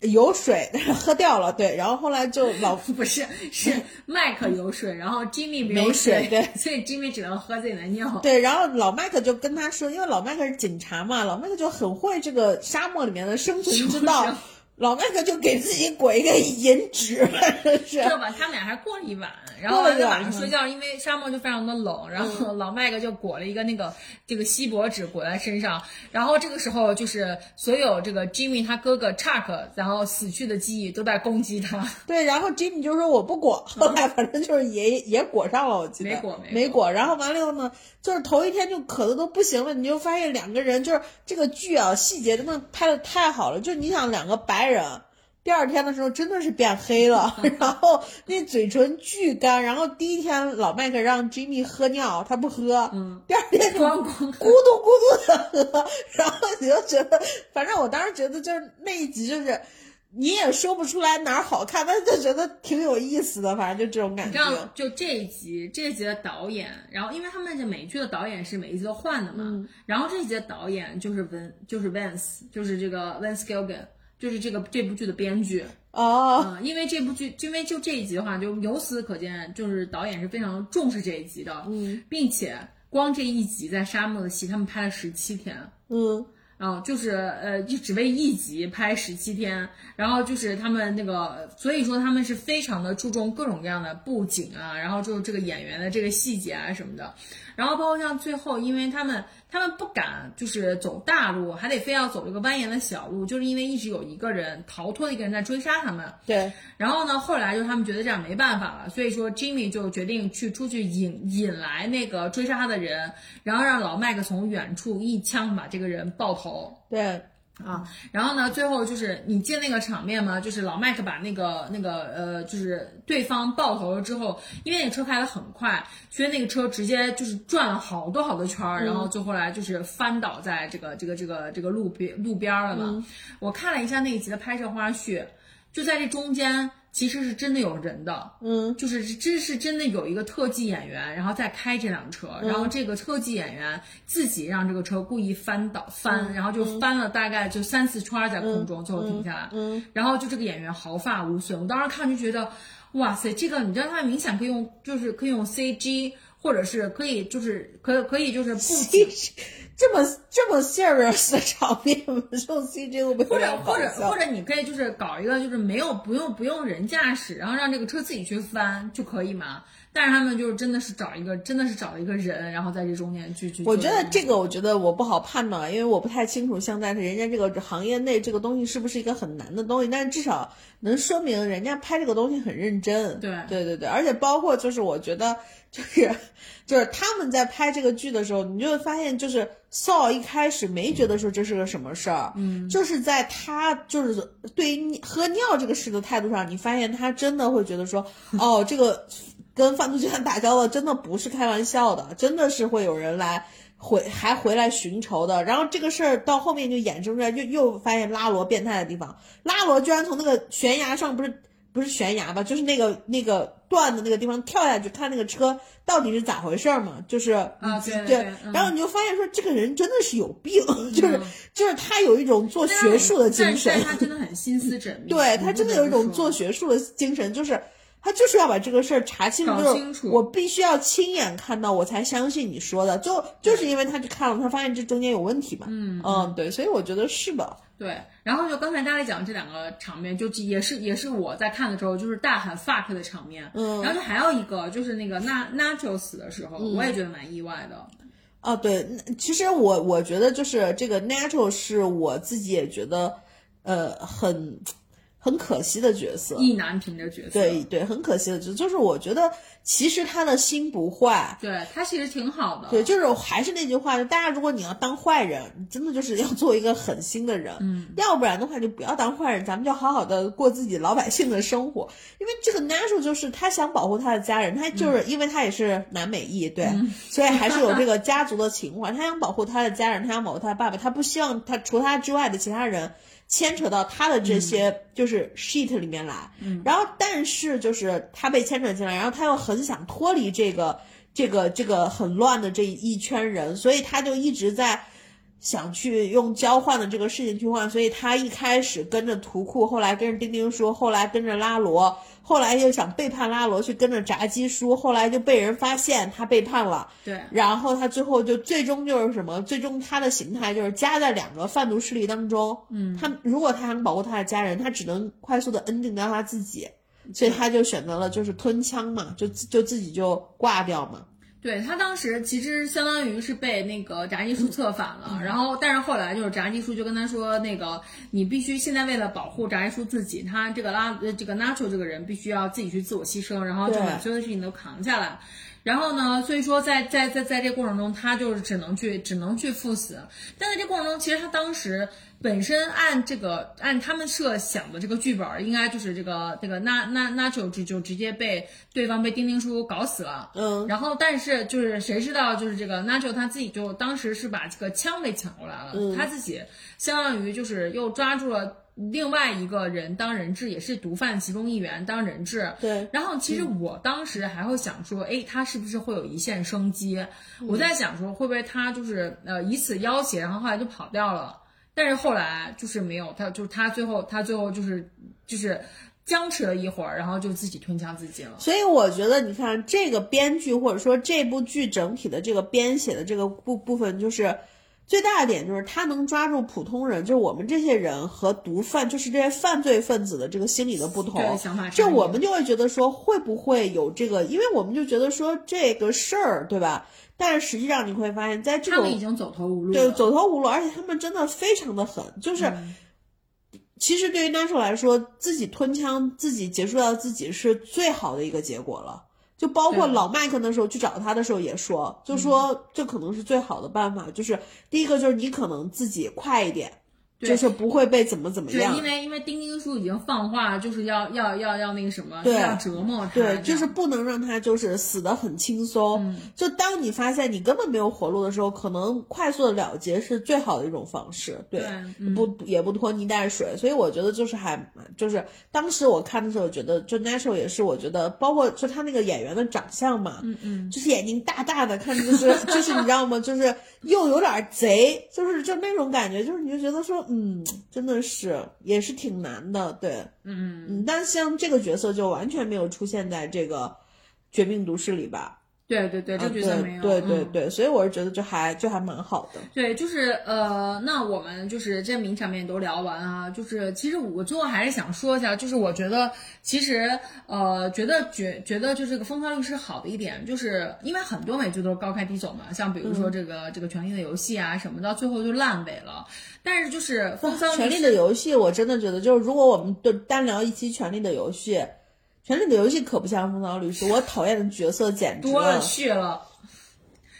有水，但是喝掉了。对，然后后来就 [LAUGHS] 老不是是麦克有水，然后 Jimmy 没水，对，所以 Jimmy 只能喝自己的尿。对，然后老麦克就跟他说，因为老麦克是警察嘛，老麦克就很会这个沙漠里面的生存之道。老麦克就给自己裹一个银纸，[LAUGHS] 是。知道吧？他们俩还过了一晚，然后在晚上睡觉，因为沙漠就非常的冷，然后老麦克就裹了一个那个这个锡箔纸裹在身上，然后这个时候就是所有这个 Jimmy 他哥哥 Chuck，然后死去的记忆都在攻击他。对，然后 Jimmy 就说我不裹，[LAUGHS] 后来反正就是也也裹上了，我记得没裹没裹，然后完了以后呢，就是头一天就渴的都不行了，你就发现两个人就是这个剧啊细节真的拍的太好了，就你想两个白。人第二天的时候真的是变黑了，[LAUGHS] 然后那嘴唇巨干，然后第一天老麦克让 Jimmy 喝尿，他不喝，嗯，第二天就咕嘟咕嘟的喝，[LAUGHS] 然后你就觉得，反正我当时觉得就是那一集就是你也说不出来哪儿好看，但是就觉得挺有意思的，反正就这种感觉。就这一集，这一集的导演，然后因为他们这美剧的导演是每一集都换的嘛，然后这一集的导演就是 Vin，就是 Vance，就是这个 Vance Gilligan，就是这个这部剧的编剧哦。嗯，因为这部剧，因为就这一集的话，就由此可见，就是导演是非常重视这一集的，嗯，并且光这一集在沙漠的戏，他们拍了十七天，嗯。然后就是呃，就只为一集拍十七天，然后就是他们那个，所以说他们是非常的注重各种各样的布景啊，然后就是这个演员的这个细节啊什么的。然后包括像最后，因为他们他们不敢就是走大路，还得非要走这个蜿蜒的小路，就是因为一直有一个人逃脱的一个人在追杀他们。对。然后呢，后来就是他们觉得这样没办法了，所以说 Jimmy 就决定去出去引引来那个追杀他的人，然后让老麦克从远处一枪把这个人爆头。对。啊，然后呢，最后就是你见那个场面吗？就是老麦克把那个那个呃，就是对方爆头了之后，因为那个车开得很快，所以那个车直接就是转了好多好多圈儿，然后就后来就是翻倒在这个这个这个这个路边路边了嘛。我看了一下那一集的拍摄花絮，就在这中间。其实是真的有人的，嗯，就是真是真的有一个特技演员，然后再开这辆车，然后这个特技演员自己让这个车故意翻倒翻，然后就翻了大概就三四圈在空中，最后停下来，嗯，然后就这个演员毫发无损，我当时看就觉得，哇塞，这个你知道他明显可以用，就是可以用 CG，或者是可以就是可可以就是不。这么这么 serious 的场面，用 CG 会不会或者或者或者你可以就是搞一个就是没有不用不用人驾驶，然后让这个车自己去翻就可以嘛？但是他们就是真的是找一个真的是找一个人，然后在这中间去去。我觉得这个我觉得我不好判断，因为我不太清楚现在人家这个行业内这个东西是不是一个很难的东西，但是至少能说明人家拍这个东西很认真。对对对对，而且包括就是我觉得就是就是他们在拍这个剧的时候，你就会发现就是。Saw 一开始没觉得说这是个什么事儿，嗯，就是在他就是对于喝尿这个事的态度上，你发现他真的会觉得说，哦，这个跟贩毒集团打交道真的不是开玩笑的，真的是会有人来回还回来寻仇的。然后这个事儿到后面就衍生出来，又又发现拉罗变态的地方，拉罗居然从那个悬崖上不是。不是悬崖吧，就是那个那个断的那个地方跳下去看那个车到底是咋回事嘛？就是啊对对，然后你就发现说这个人真的是有病，[LAUGHS] 就是就是他有一种做学术的精神，他真的很心思缜密，[LAUGHS] 对他真的有一种做学术的精神，就是他就是要把这个事儿查清楚，就是我必须要亲眼看到我才相信你说的，就就是因为他去看了，他发现这中间有问题嘛，嗯嗯对，所以我觉得是的。对，然后就刚才大家讲这两个场面，就也是也是我在看的时候，就是大喊 fuck 的场面。嗯，然后就还有一个就是那个 Na Nacho 死的时候，我也觉得蛮意外的。哦，对，其实我我觉得就是这个 Nacho 是我自己也觉得，呃，很。很可惜的角色，意难平的角色，对对，很可惜的角色，就是我觉得其实他的心不坏，对他其实挺好的，对，就是还是那句话，就大家如果你要当坏人，你真的就是要做一个狠心的人，嗯，要不然的话就不要当坏人，咱们就好好的过自己老百姓的生活，因为这个 natural 就是他想保护他的家人，他就是因为他也是南美裔，对，所以还是有这 [LAUGHS] 个家族的情怀，他想保护他的家人，他想保护他的爸爸，他不希望他除他之外的其他人。牵扯到他的这些就是 sheet 里面来，然后但是就是他被牵扯进来，然后他又很想脱离这个这个这个很乱的这一圈人，所以他就一直在想去用交换的这个事情去换，所以他一开始跟着图库，后来跟着丁丁说，后来跟着拉罗。后来又想背叛拉罗，去跟着炸鸡叔，后来就被人发现他背叛了。对，然后他最后就最终就是什么？最终他的形态就是夹在两个贩毒势力当中。嗯，他如果他想保护他的家人，他只能快速的 ending 掉他自己，所以他就选择了就是吞枪嘛，就就自己就挂掉嘛。对他当时其实相当于是被那个炸鸡叔策反了，然后但是后来就是炸鸡叔就跟他说，那个你必须现在为了保护炸鸡叔自己，他这个拉呃这个 Nacho 这个人必须要自己去自我牺牲，然后就把所有的事情都扛下来。然后呢？所以说，在在在在这过程中，他就是只能去只能去赴死。但在这过程中，其实他当时本身按这个按他们设想的这个剧本，应该就是这个这个那那那就就就直接被对方被丁丁叔搞死了。嗯。然后，但是就是谁知道，就是这个 Nacho 他自己就当时是把这个枪给抢过来了，他自己相当于就是又抓住了。另外一个人当人质，也是毒贩其中一员当人质。对。然后其实我当时还会想说，哎，他是不是会有一线生机？我在想说，会不会他就是呃以此要挟，然后后来就跑掉了？但是后来就是没有，他就是他最后他最后就是就是僵持了一会儿，然后就自己吞枪自尽了。所以我觉得，你看这个编剧或者说这部剧整体的这个编写的这个部部分，就是。最大的点就是他能抓住普通人，就是我们这些人和毒贩，就是这些犯罪分子的这个心理的不同。就我们就会觉得说，会不会有这个？因为我们就觉得说这个事儿，对吧？但是实际上你会发现，在这种他们已经走投无路，对，走投无路，而且他们真的非常的狠。就是其实对于 Natural 来说，自己吞枪，自己结束掉自己是最好的一个结果了。就包括老麦克那时候去找他的时候也说，就说这可能是最好的办法，就是第一个就是你可能自己快一点。就是不会被怎么怎么样，因为因为丁丁叔已经放话，就是要要要要那个什么，要折磨他，对，就是不能让他就是死的很轻松。就当你发现你根本没有活路的时候，可能快速的了结是最好的一种方式，对，不也不拖泥带水。所以我觉得就是还就是当时我看的时候，觉得就 natural 也是，我觉得包括就他那个演员的长相嘛，嗯嗯，就是眼睛大大的，看着就是就是你知道吗？就是又有点贼，就是就那种感觉，就是你就觉得说。嗯，真的是也是挺难的，对，嗯嗯，但像这个角色就完全没有出现在这个《绝命毒师》里吧？对对对，这角色没有。对对对，所以我是觉得就还就还蛮好的。对，就是呃，那我们就是这名场面都聊完啊，就是其实我最后还是想说一下，就是我觉得其实呃，觉得觉觉得就这个《风骚律师》好的一点，就是因为很多美剧都是高开低走嘛，像比如说这个这个《权力的游戏》啊什么，到最后就烂尾了。但是就是《风骚权力的游戏》，我真的觉得就是如果我们都单聊一期《权力的游戏》。权力的游戏可不像风骚律师，我讨厌的角色简直多了去了。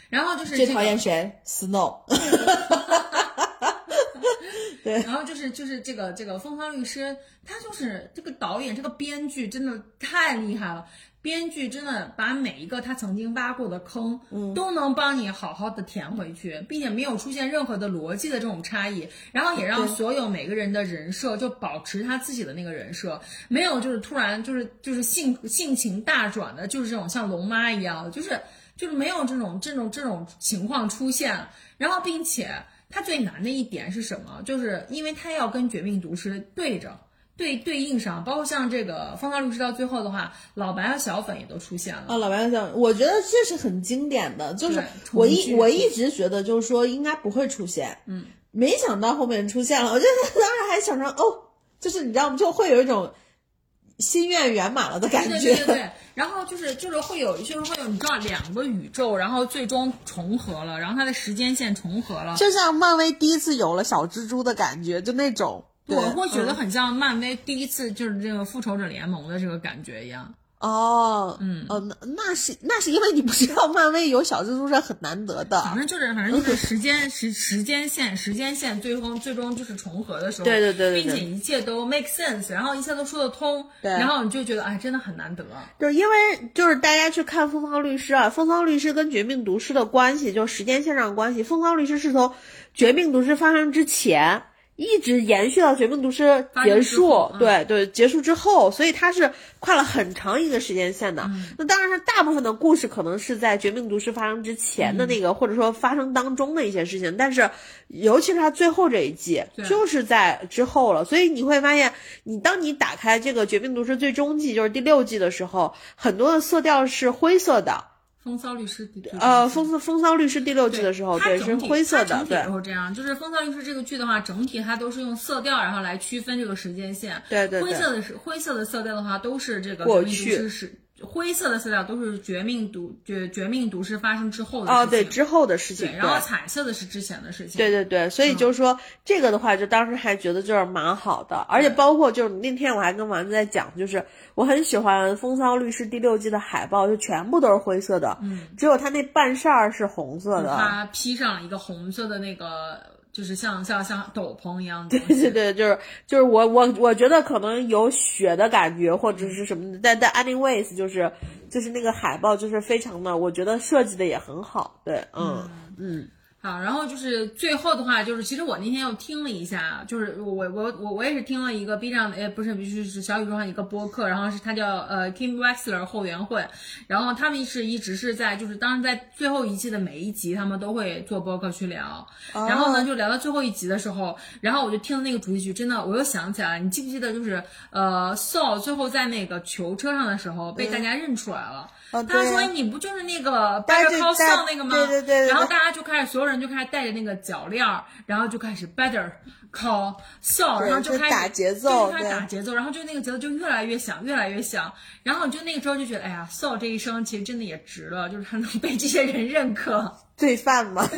然后就是最讨厌谁？Snow。[LAUGHS] 对。然后就是就是这个这个风骚律师，他就是这个导演这个编剧真的太厉害了。编剧真的把每一个他曾经挖过的坑，都能帮你好好的填回去，并且没有出现任何的逻辑的这种差异，然后也让所有每个人的人设就保持他自己的那个人设，没有就是突然就是就是性性情大转的，就是这种像龙妈一样，就是就是没有这种这种这种情况出现，然后并且他最难的一点是什么？就是因为他要跟绝命毒师对着。对对应上，包括像这个《风骚律师》到最后的话，老白和小粉也都出现了啊。老白和小粉，我觉得这是很经典的，就是我一我一直觉得就是说应该不会出现，嗯，没想到后面出现了。我觉得 [LAUGHS] 当时还想着哦，就是你知道吗？就会有一种心愿圆满了的感觉。对对对。然后就是就是会有就是会有你知道两个宇宙，然后最终重合了，然后它的时间线重合了，就像漫威第一次有了小蜘蛛的感觉，就那种。我会觉得很像漫威第一次就是这个复仇者联盟的这个感觉一样。哦，嗯，哦，那那是那是因为你不知道漫威有小蜘蛛是很难得的。反正就是反正就是时间时时间线时间线最终最终就是重合的时候，对对对，并且一切都 make sense，然后一切都说得通，对，然后你就觉得哎，真的很难得。就是因为就是大家去看《风骚律师》啊，《风骚律师》跟《绝命毒师》的关系，就时间线上的关系，《风骚律师》是从《绝命毒师》发生之前。一直延续到《绝命毒师》结束，对对，结束之后，所以它是跨了很长一个时间线的。那当然，是大部分的故事可能是在《绝命毒师》发生之前的那个，或者说发生当中的一些事情。但是，尤其是它最后这一季，就是在之后了。所以你会发现，你当你打开这个《绝命毒师》最终季，就是第六季的时候，很多的色调是灰色的。风骚律师，呃，风风骚律师第六季的时候，对，是灰色的，对。然后这样，就是风骚律师这个剧的话，整体它都是用色调，然后来区分这个时间线。对对。灰色的是灰色的色调的话，都是这个过去是灰色的色调，都是绝命毒绝绝命毒师发生之后的事情。哦，对，之后的事情。然后彩色的是之前的事情。对对对，所以就是说这个的话，就当时还觉得就是蛮好的，而且包括就是那天我还跟丸子在讲，就是。我很喜欢《风骚律师》第六季的海报，就全部都是灰色的，嗯，只有他那半扇儿是红色的。他披上了一个红色的那个，就是像像像斗篷一样的。对对对，就是就是我我我觉得可能有雪的感觉或者是什么的，但但 anyways 就是就是那个海报就是非常的，我觉得设计的也很好。对，嗯嗯。好，然后就是最后的话，就是其实我那天又听了一下，就是我我我我也是听了一个 B 站的，呃，不是，就是小宇宙上一个播客，然后是他叫呃 Kim Wexler 后援会，然后他们是一直是在就是当时在最后一季的每一集，他们都会做播客去聊，然后呢就聊到最后一集的时候，然后我就听了那个主题曲，真的我又想起来了，你记不记得就是呃 Saul 最后在那个囚车上的时候被大家认出来了。他说：“你不就是那个掰着靠笑那个吗？对对对。然后大家就开始，所有人就开始带着那个脚链儿，然后就开始 better call 笑，然后就开始打节奏，开始打节奏，然后就那个节奏就越来越响，越来越响。然后就那个时候就觉得，哎呀，so 这一生其实真的也值了，就是他能被这些人认可。罪犯吗？[LAUGHS]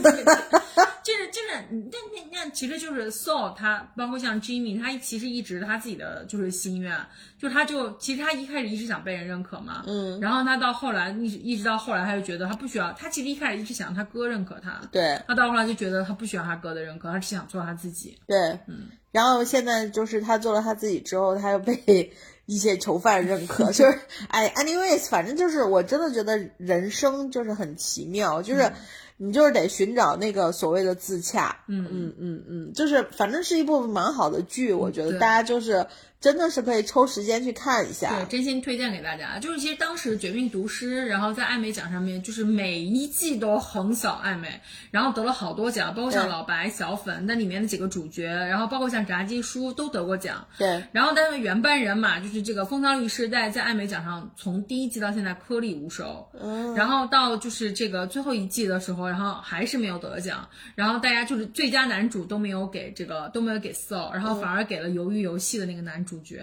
就是就是，那那那其实就是 so 他，包括像 Jimmy，他其实一直他自己的就是心愿。”就他就其实他一开始一直想被人认可嘛，嗯，然后他到后来一直一直到后来他就觉得他不需要，他其实一开始一直想他哥认可他，对，他到后来就觉得他不需要他哥的认可，他只想做他自己，对，嗯，然后现在就是他做了他自己之后，他又被 [LAUGHS] 一些囚犯认可，就是哎，anyways，反正就是我真的觉得人生就是很奇妙，就是你就是得寻找那个所谓的自洽，嗯。嗯嗯嗯，就是反正是一部蛮好的剧，我觉得大家就是。真的是可以抽时间去看一下，对，真心推荐给大家。就是其实当时《绝命毒师》，然后在艾美奖上面，就是每一季都横扫艾美，然后得了好多奖，包括像老白、小粉那里面的几个主角，然后包括像炸鸡叔都得过奖。对，然后但是原班人马就是这个风骚律师在在艾美奖上从第一季到现在颗粒无收，嗯，然后到就是这个最后一季的时候，然后还是没有得奖，然后大家就是最佳男主都没有给这个都没有给 So，然后反而给了鱿鱼游戏的那个男。主角，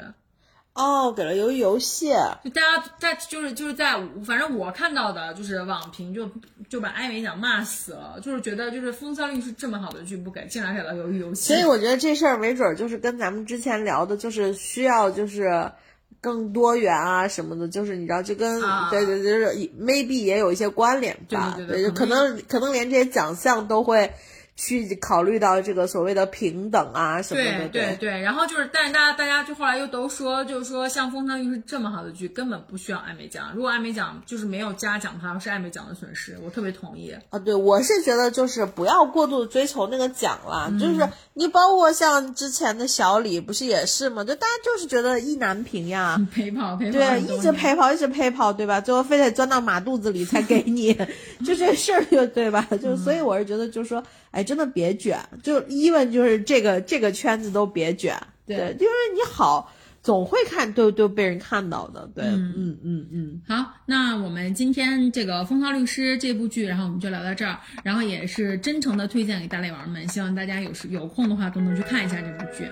哦，给了鱿鱼游戏，就大家在就是就是在，反正我看到的就是网评就就把艾美奖骂死了，就是觉得就是《风骚律师》这么好的剧不给，竟然给了鱿鱼游戏。所以我觉得这事儿没准就是跟咱们之前聊的，就是需要就是更多元啊什么的，就是你知道，就跟对对，就是 maybe 也有一些关联吧，对对对，可能可能连这些奖项都会。去考虑到这个所谓的平等啊什么的，对对对。然后就是，但是大家大家就后来又都说，就是说像《风骚律师》这么好的剧，根本不需要艾美奖。如果艾美奖就是没有嘉奖它，是艾美奖的损失。我特别同意啊。对，我是觉得就是不要过度的追求那个奖了。就是你包括像之前的小李，不是也是吗？就大家就是觉得意难平呀，[LAUGHS] 陪跑陪跑，对，一直陪跑一直陪跑，对吧？最后非得钻到马肚子里才给你，[LAUGHS] 就这事儿就对吧？就所以我是觉得就是说。哎，真的别卷，就一问就是这个这个圈子都别卷，对，因为你好总会看都都被人看到的，对，嗯嗯嗯。好，那我们今天这个《风骚律师》这部剧，然后我们就聊到这儿，然后也是真诚的推荐给大力王们，希望大家有时有空的话都能去看一下这部剧。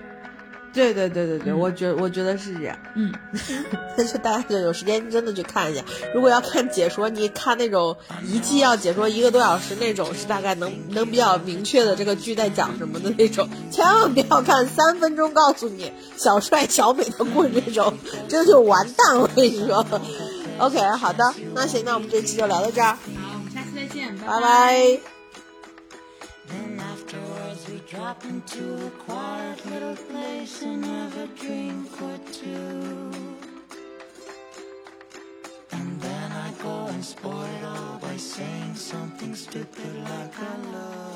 对对对对对，我觉我觉得是这样。嗯，[LAUGHS] 那就大家就有时间真的去看一下。如果要看解说，你看那种一季要解说一个多小时那种，是大概能能比较明确的这个剧在讲什么的那种。[LAUGHS] 千万不要看三分钟告诉你小帅小美的故事这种，这就完蛋。我跟你说。[LAUGHS] OK，好的，那行，那我们这期就聊到这儿。好，我们下期再见，拜拜。Drop into a quiet little place and have a drink or two. And then I go and spoil it all by saying something stupid like I love.